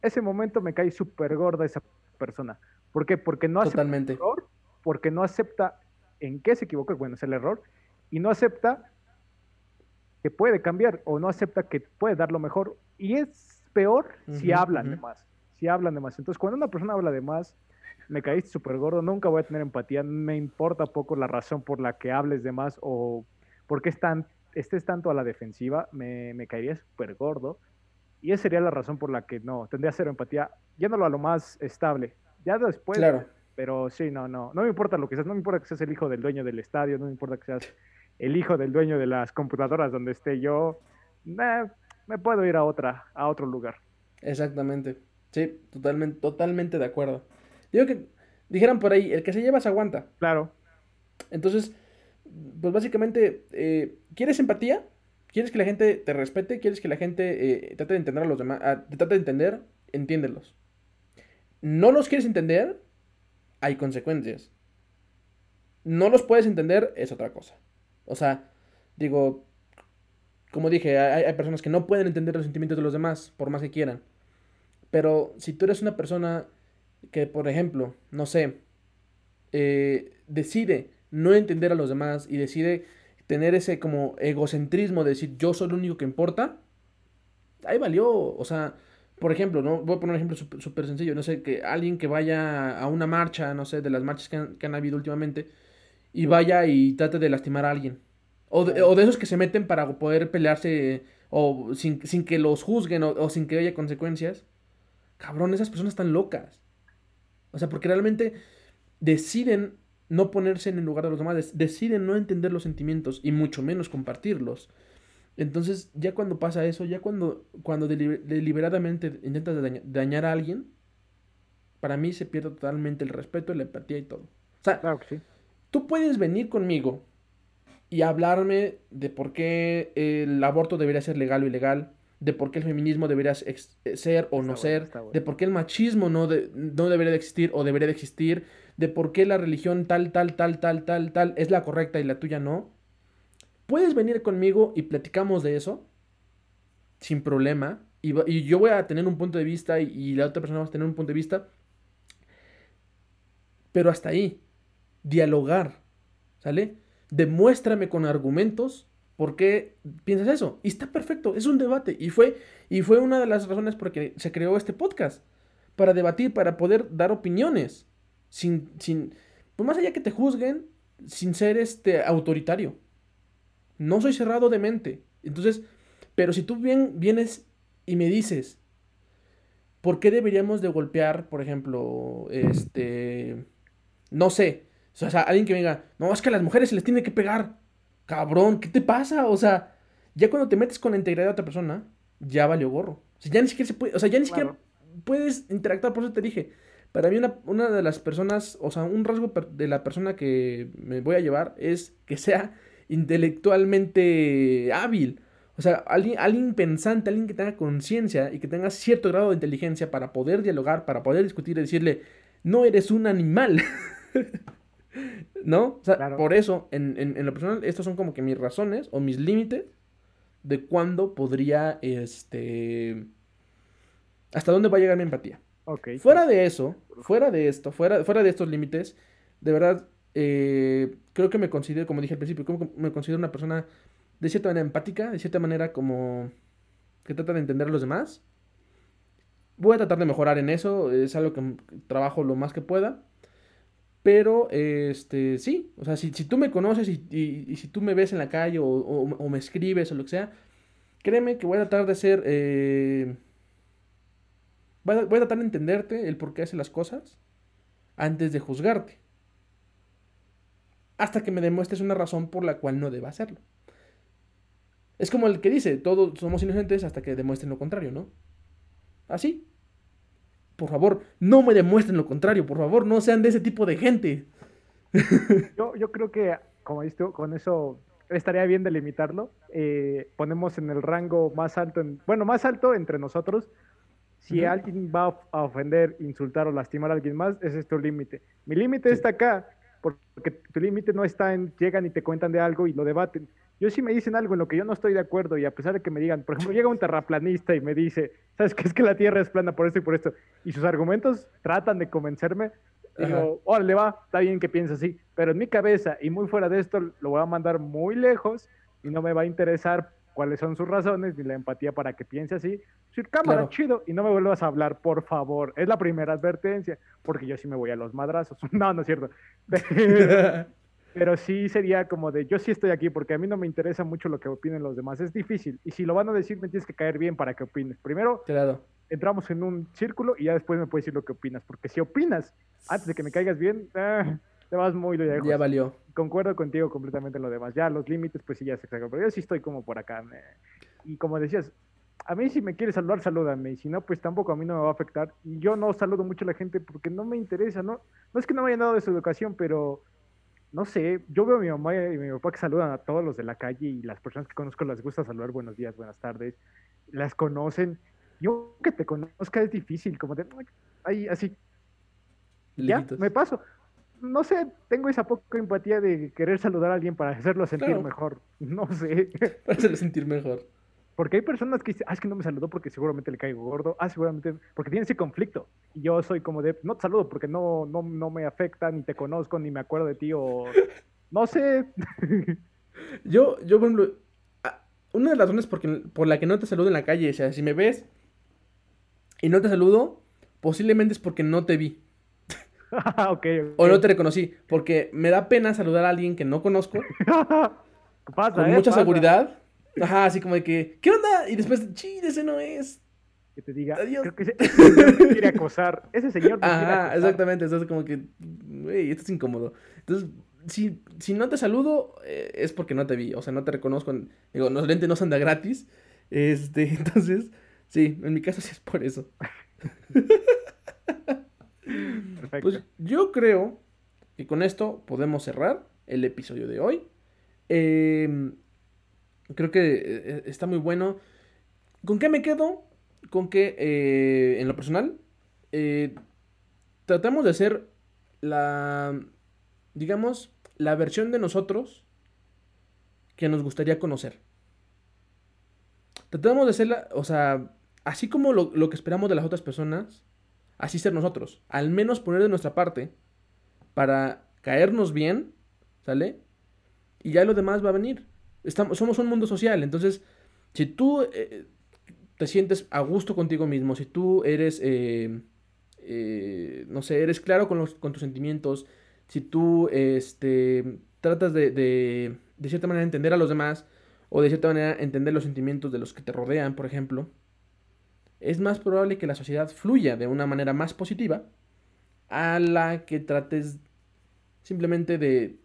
Ese momento me cae súper gorda esa persona. ¿Por qué? Porque no acepta el error, porque no acepta en qué se equivocó, bueno, es el error, y no acepta que puede cambiar o no acepta que puede dar lo mejor. Y es peor si hablan de ujú. más. Si hablan de más. Entonces, cuando una persona habla de más, me caíste súper gordo, nunca voy a tener empatía. Me importa poco la razón por la que hables de más o por qué están, estés tanto a la defensiva. Me, me caería súper gordo. Y esa sería la razón por la que no, tendría cero empatía, yéndolo a lo más estable. Ya después, Claro. pero sí, no, no. No me importa lo que seas, no me importa que seas el hijo del dueño del estadio, no me importa que seas el hijo del dueño de las computadoras donde esté yo. Me puedo ir a otra, a otro lugar. Exactamente. Sí, totalmente, totalmente de acuerdo. Digo que dijeran por ahí, el que se lleva se aguanta. Claro, Entonces, pues básicamente, eh, ¿quieres empatía? ¿Quieres que la gente te respete? ¿Quieres que la gente eh, trate de entender a los demás? ah, te trate de entender, entiéndelos. ¿No los quieres entender? Hay consecuencias. No los puedes entender, es otra cosa. O sea, digo, como dije, hay, hay personas que no pueden entender los sentimientos de los demás, por más que quieran. Pero si tú eres una persona que, por ejemplo, no sé, eh, decide no entender a los demás y decide tener ese como egocentrismo de decir yo soy el único que importa, ahí valió. O sea, por ejemplo, ¿no? Voy a poner un ejemplo súper sencillo. No sé, que alguien que vaya a una marcha, no sé, de las marchas que han, habido últimamente, y vaya y trate de lastimar a alguien. O de, o de esos que se meten para poder pelearse o sin, sin que los juzguen o, o sin que haya consecuencias. Cabrón, esas personas están locas. O sea, porque realmente deciden no ponerse en el lugar de los demás, deciden no entender los sentimientos y mucho menos compartirlos. Entonces, ya cuando pasa eso, ya cuando, cuando deliber- deliberadamente intentas daña- dañar a alguien, para mí se pierde totalmente el respeto, la empatía y todo. O sea, claro que sí. tú puedes venir conmigo y hablarme de por qué el aborto debería ser legal o ilegal, de por qué el feminismo debería ser o no bueno, ser, bueno. de por qué el machismo no, de- no debería de existir o debería de existir, de por qué la religión tal, tal, tal, tal, tal, tal es la correcta y la tuya no. Puedes venir conmigo y platicamos de eso sin problema. Y, y yo voy a tener un punto de vista y, y la otra persona va a tener un punto de vista. Pero hasta ahí. Dialogar. ¿Sale? Demuéstrame con argumentos por qué piensas eso. Y está perfecto. Es un debate. Y fue, y fue una de las razones por que se creó este podcast. Para debatir, para poder dar opiniones. Sin, sin, pues más allá que te juzguen, sin ser este autoritario. No soy cerrado de mente. Entonces, pero si tú bien, vienes y me dices, ¿por qué deberíamos de golpear, por ejemplo, este, no sé, o sea, alguien que venga, no, es que a las mujeres se les tiene que pegar, cabrón, ¿qué te pasa? O sea, ya cuando te metes con la integridad de otra persona, ya valió gorro. O sea, ya ni siquiera se puede, o sea, ya ni siquiera puedes interactuar, por eso te dije, para mí una, una de las personas, o sea, un rasgo de la persona que me voy a llevar es que sea intelectualmente hábil. O sea, alguien, alguien pensante, alguien que tenga conciencia y que tenga cierto grado de inteligencia para poder dialogar, para poder discutir y decirle, no eres un animal. ¿No? O sea, Claro. por eso, en, en, en lo personal, estos son como que mis razones o mis límites de cuándo podría, este... Hasta dónde va a llegar mi empatía. Ok. Fuera de eso, fuera de esto, fuera, fuera de estos límites, de verdad, eh, creo que me considero, como dije al principio, creo que me considero una persona de cierta manera empática, de cierta manera como que trata de entender a los demás. Voy a tratar de mejorar en eso, es algo que trabajo lo más que pueda. Pero, este, sí, o sea, si, si tú me conoces y, y- y si tú me ves en la calle o, o- o me escribes o lo que sea, créeme que voy a tratar de ser... eh, voy, a, tratar de entenderte el por qué hace las cosas antes de juzgarte. Hasta que me demuestres una razón por la cual no deba hacerlo. Es como el que dice, todos somos inocentes hasta que demuestren lo contrario, ¿no? Así. Por favor, no me demuestren lo contrario, por favor, no sean de ese tipo de gente. Yo, yo creo que, como dices tú, con eso estaría bien delimitarlo. Eh, ponemos en el rango más alto, en- bueno, más alto entre nosotros. Si Ujú. alguien va a ofender, insultar o lastimar a alguien más, ese es tu límite. Mi límite Sí. está acá, porque tu límite no está en llegan y te cuentan de algo y lo debaten. Yo si me dicen algo en lo que yo no estoy de acuerdo y a pesar de que me digan, por ejemplo, llega un terraplanista y me dice, ¿sabes qué? Es que la Tierra es plana por esto y por esto. Y sus argumentos tratan de convencerme. Digo, órale, va, está bien que piense así. Pero en mi cabeza y muy fuera de esto, lo voy a mandar muy lejos y no me va a interesar cuáles son sus razones, ni la empatía para que piense así. Cámara, Claro. chido, y no me vuelvas a hablar, por favor. Es la primera advertencia, porque yo sí me voy a los madrazos. No, no es cierto. Pero, sí sería como de, yo sí estoy aquí porque a mí no me interesa mucho lo que opinen los demás. Es difícil. Y si lo van a decir, me tienes que caer bien para que opines. Primero, claro. entramos en un círculo y ya después me puedes decir lo que opinas. Porque si opinas antes de que me caigas bien, ah, te vas muy lejos. Ya valió. Concuerdo contigo completamente en lo demás. Ya los límites, pues sí, ya se exageran. Pero yo sí estoy como por acá. me- Y como decías, a mí si me quieres saludar, salúdame. Y si no, pues tampoco a mí no me va a afectar. Y yo no saludo mucho a la gente porque no me interesa, ¿no? No es que no me hayan dado de su educación, pero no sé. Yo veo a mi mamá y a mi papá que saludan a todos los de la calle y las personas que conozco les gusta saludar buenos días, buenas tardes. Las conocen. Yo que te conozca es difícil, como de, ahí así, ya, Lejitos. me paso. No sé, tengo esa poca empatía de querer saludar a alguien para hacerlo sentir Claro. mejor. No sé. Para hacerlo sentir mejor. Porque hay personas que dicen, ah, es que no me saludó porque seguramente le caigo gordo. Ah, seguramente, porque tiene ese conflicto. Y yo soy como de, no te saludo porque no, no, no me afecta, ni te conozco, ni me acuerdo de ti, o no sé. Yo, yo, por ejemplo, una de las razones por, por la que no te saludo en la calle, o sea, si me ves y no te saludo, posiblemente es porque no te vi Ah, ok, o no te reconocí, porque me da pena saludar a alguien que no conozco Pasa, con ¿eh? mucha Pasa. seguridad. Ajá, así como de que, ¿qué onda? Y después, chis, ese no es. Que te diga, Adiós. creo que ese, ese señor me quiere acosar. Ese señor me quiere Ajá, acosar. exactamente. Entonces, como que, güey, esto es incómodo. Entonces, si, si no te saludo, eh, es porque no te vi. O sea, no te reconozco. Digo, los lentes no son de gratis. Este, entonces, sí, en mi caso sí es por eso. Perfecto. Pues yo creo que con esto podemos cerrar el episodio de hoy. Eh, creo que eh, está muy bueno. ¿Con qué me quedo? Con que, eh, en lo personal, eh, tratamos de hacer la, digamos, la versión de nosotros que nos gustaría conocer. Tratamos de hacerla, o sea, así como lo, lo que esperamos de las otras personas, así ser nosotros. Al menos poner de nuestra parte para caernos bien, ¿sale? Y ya lo demás va a venir. Estamos, somos un mundo social, entonces, si tú eh, te sientes a gusto contigo mismo, si tú eres, eh, eh, no sé, eres claro con, los, con tus sentimientos, si tú este, tratas de, de, de cierta manera entender a los demás, o de cierta manera entender los sentimientos de los que te rodean, por ejemplo, es más probable que la sociedad fluya de una manera más positiva a la que trates simplemente de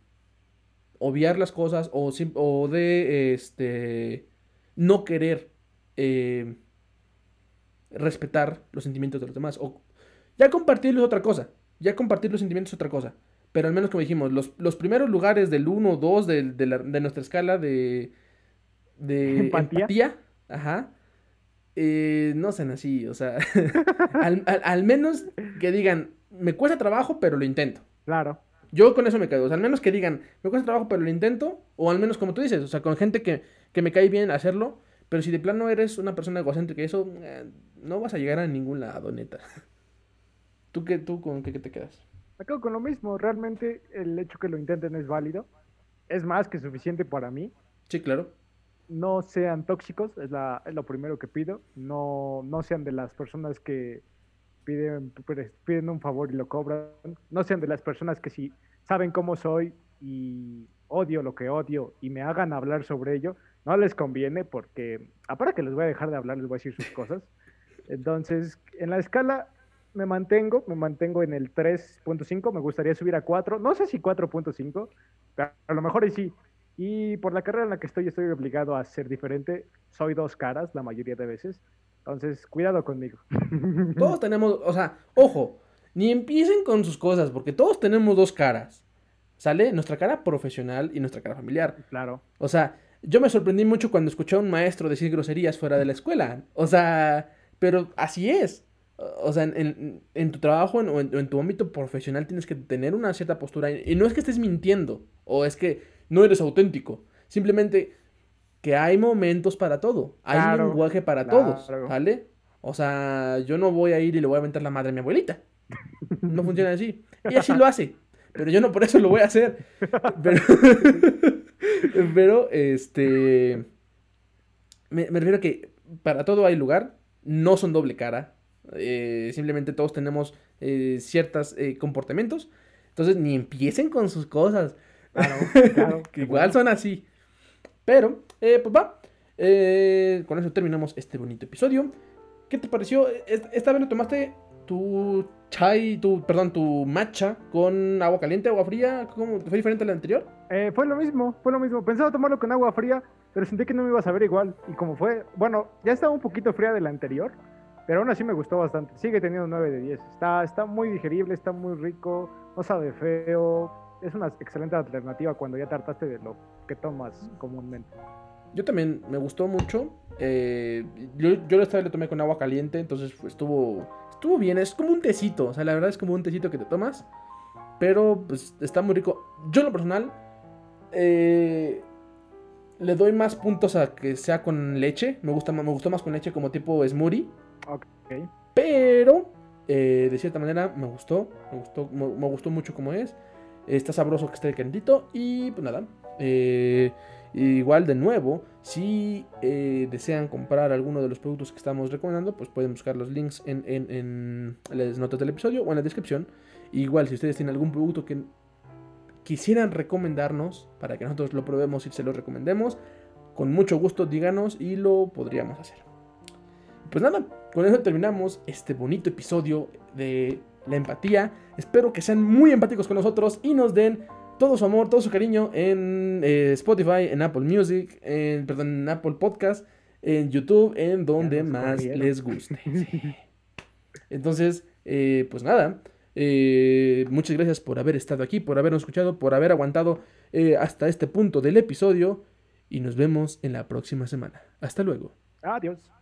obviar las cosas o, o de este no querer eh, respetar los sentimientos de los demás. O ya compartirlos es otra cosa. Ya compartir los sentimientos es otra cosa. Pero al menos como dijimos, los, los primeros lugares del 1 o 2 de, de, la- de nuestra escala de, de ¿Empatía? empatía, ajá, eh, no sean así, o sea, al, al- al menos que digan, me cuesta trabajo, pero lo intento. Claro. Yo con eso me quedo, o sea, al menos que digan, me cuesta trabajo, pero lo intento, o al menos como tú dices, o sea, con gente que, que me cae bien hacerlo, pero si de plano eres una persona egocéntrica y eso, eh, no vas a llegar a ningún lado, neta. ¿Tú qué, tú con qué, qué te quedas? Me quedo con lo mismo. Realmente el hecho que lo intenten es válido. Es más que suficiente para mí. Sí, claro. No sean tóxicos, es, la, lo primero que pido. No, no sean de las personas que piden, piden un favor y lo cobran. No sean de las personas que si saben cómo soy y odio lo que odio y me hagan hablar sobre ello, no les conviene porque, aparte que les voy a dejar de hablar, les voy a decir sus cosas. Entonces, en la escala me mantengo, me mantengo en el 3.5, me gustaría subir a 4, no sé si 4.5, pero a lo mejor y sí. Y por la carrera en la que estoy, estoy obligado a ser diferente. Soy dos caras la mayoría de veces. Entonces, cuidado conmigo. Todos tenemos, o sea, ojo, ni empiecen con sus cosas, porque todos tenemos dos caras. ¿Sale? Nuestra cara profesional y nuestra cara familiar. Claro. O sea, yo me sorprendí mucho cuando escuché a un maestro decir groserías fuera de la escuela. O sea, pero así es. O sea, en, en- en tu trabajo en- o, en, o en tu ámbito profesional tienes que tener una cierta postura. Y no es que estés mintiendo o es que no eres auténtico. Simplemente que hay momentos para todo. Hay Claro, lenguaje para claro. todos. ¿Vale? O sea, yo no voy a ir y le voy a aventar la madre a mi abuelita. No funciona así. Ella sí lo hace. Pero yo no por eso lo voy a hacer. Pero, pero este. me, refiero a que para todo hay lugar, no son doble cara. Eh, simplemente todos tenemos eh, ciertos eh, comportamientos. Entonces, ni empiecen con sus cosas. Claro, claro. que igual son así. Pero, pues va. con eso terminamos este bonito episodio. ¿Qué te pareció? ¿Esta vez lo tomaste tu chai, tu, perdón, tu matcha con agua caliente, agua fría? ¿Cómo, ¿Fue diferente al anterior? Eh, fue lo mismo, fue lo mismo. Pensaba tomarlo con agua fría, pero sentí que no me iba a saber igual. Y como fue, bueno, ya estaba un poquito fría de la anterior, pero aún así me gustó bastante. Sigue teniendo 9 de 10. Está, está muy digerible, está muy rico, no sabe feo. Es una excelente alternativa cuando ya trataste de lo que tomas comúnmente. Yo también me gustó mucho. Eh, yo, yo esta vez lo tomé con agua caliente, entonces estuvo, estuvo bien. Es como un tecito, o sea, la verdad es como un tecito que te tomas. Pero pues está muy rico. Yo en lo personal eh, le doy más puntos a que sea con leche. Me, gusta, me gustó más con leche como tipo smoothie. Ok. Pero eh, de cierta manera me gustó. Me gustó, me, gustó mucho como es. Está sabroso que esté calientito. Y pues nada. Eh, igual de nuevo, si eh, desean comprar alguno de los productos que estamos recomendando, pues pueden buscar los links en, en, las notas del episodio o en la descripción. Igual si ustedes tienen algún producto que quisieran recomendarnos para que nosotros lo probemos y se lo recomendemos, con mucho gusto díganos y lo podríamos hacer. Pues nada, con eso terminamos este bonito episodio de la empatía. Espero que sean muy empáticos con nosotros y nos den todo su amor, todo su cariño en eh, Spotify, en Apple Music, en, perdón, en Apple Podcast, en YouTube, en donde más les guste. Entonces, eh, pues nada, eh, muchas gracias por haber estado aquí, por habernos escuchado, por haber aguantado hasta este punto del episodio y nos vemos en la próxima semana. Hasta luego. Adiós.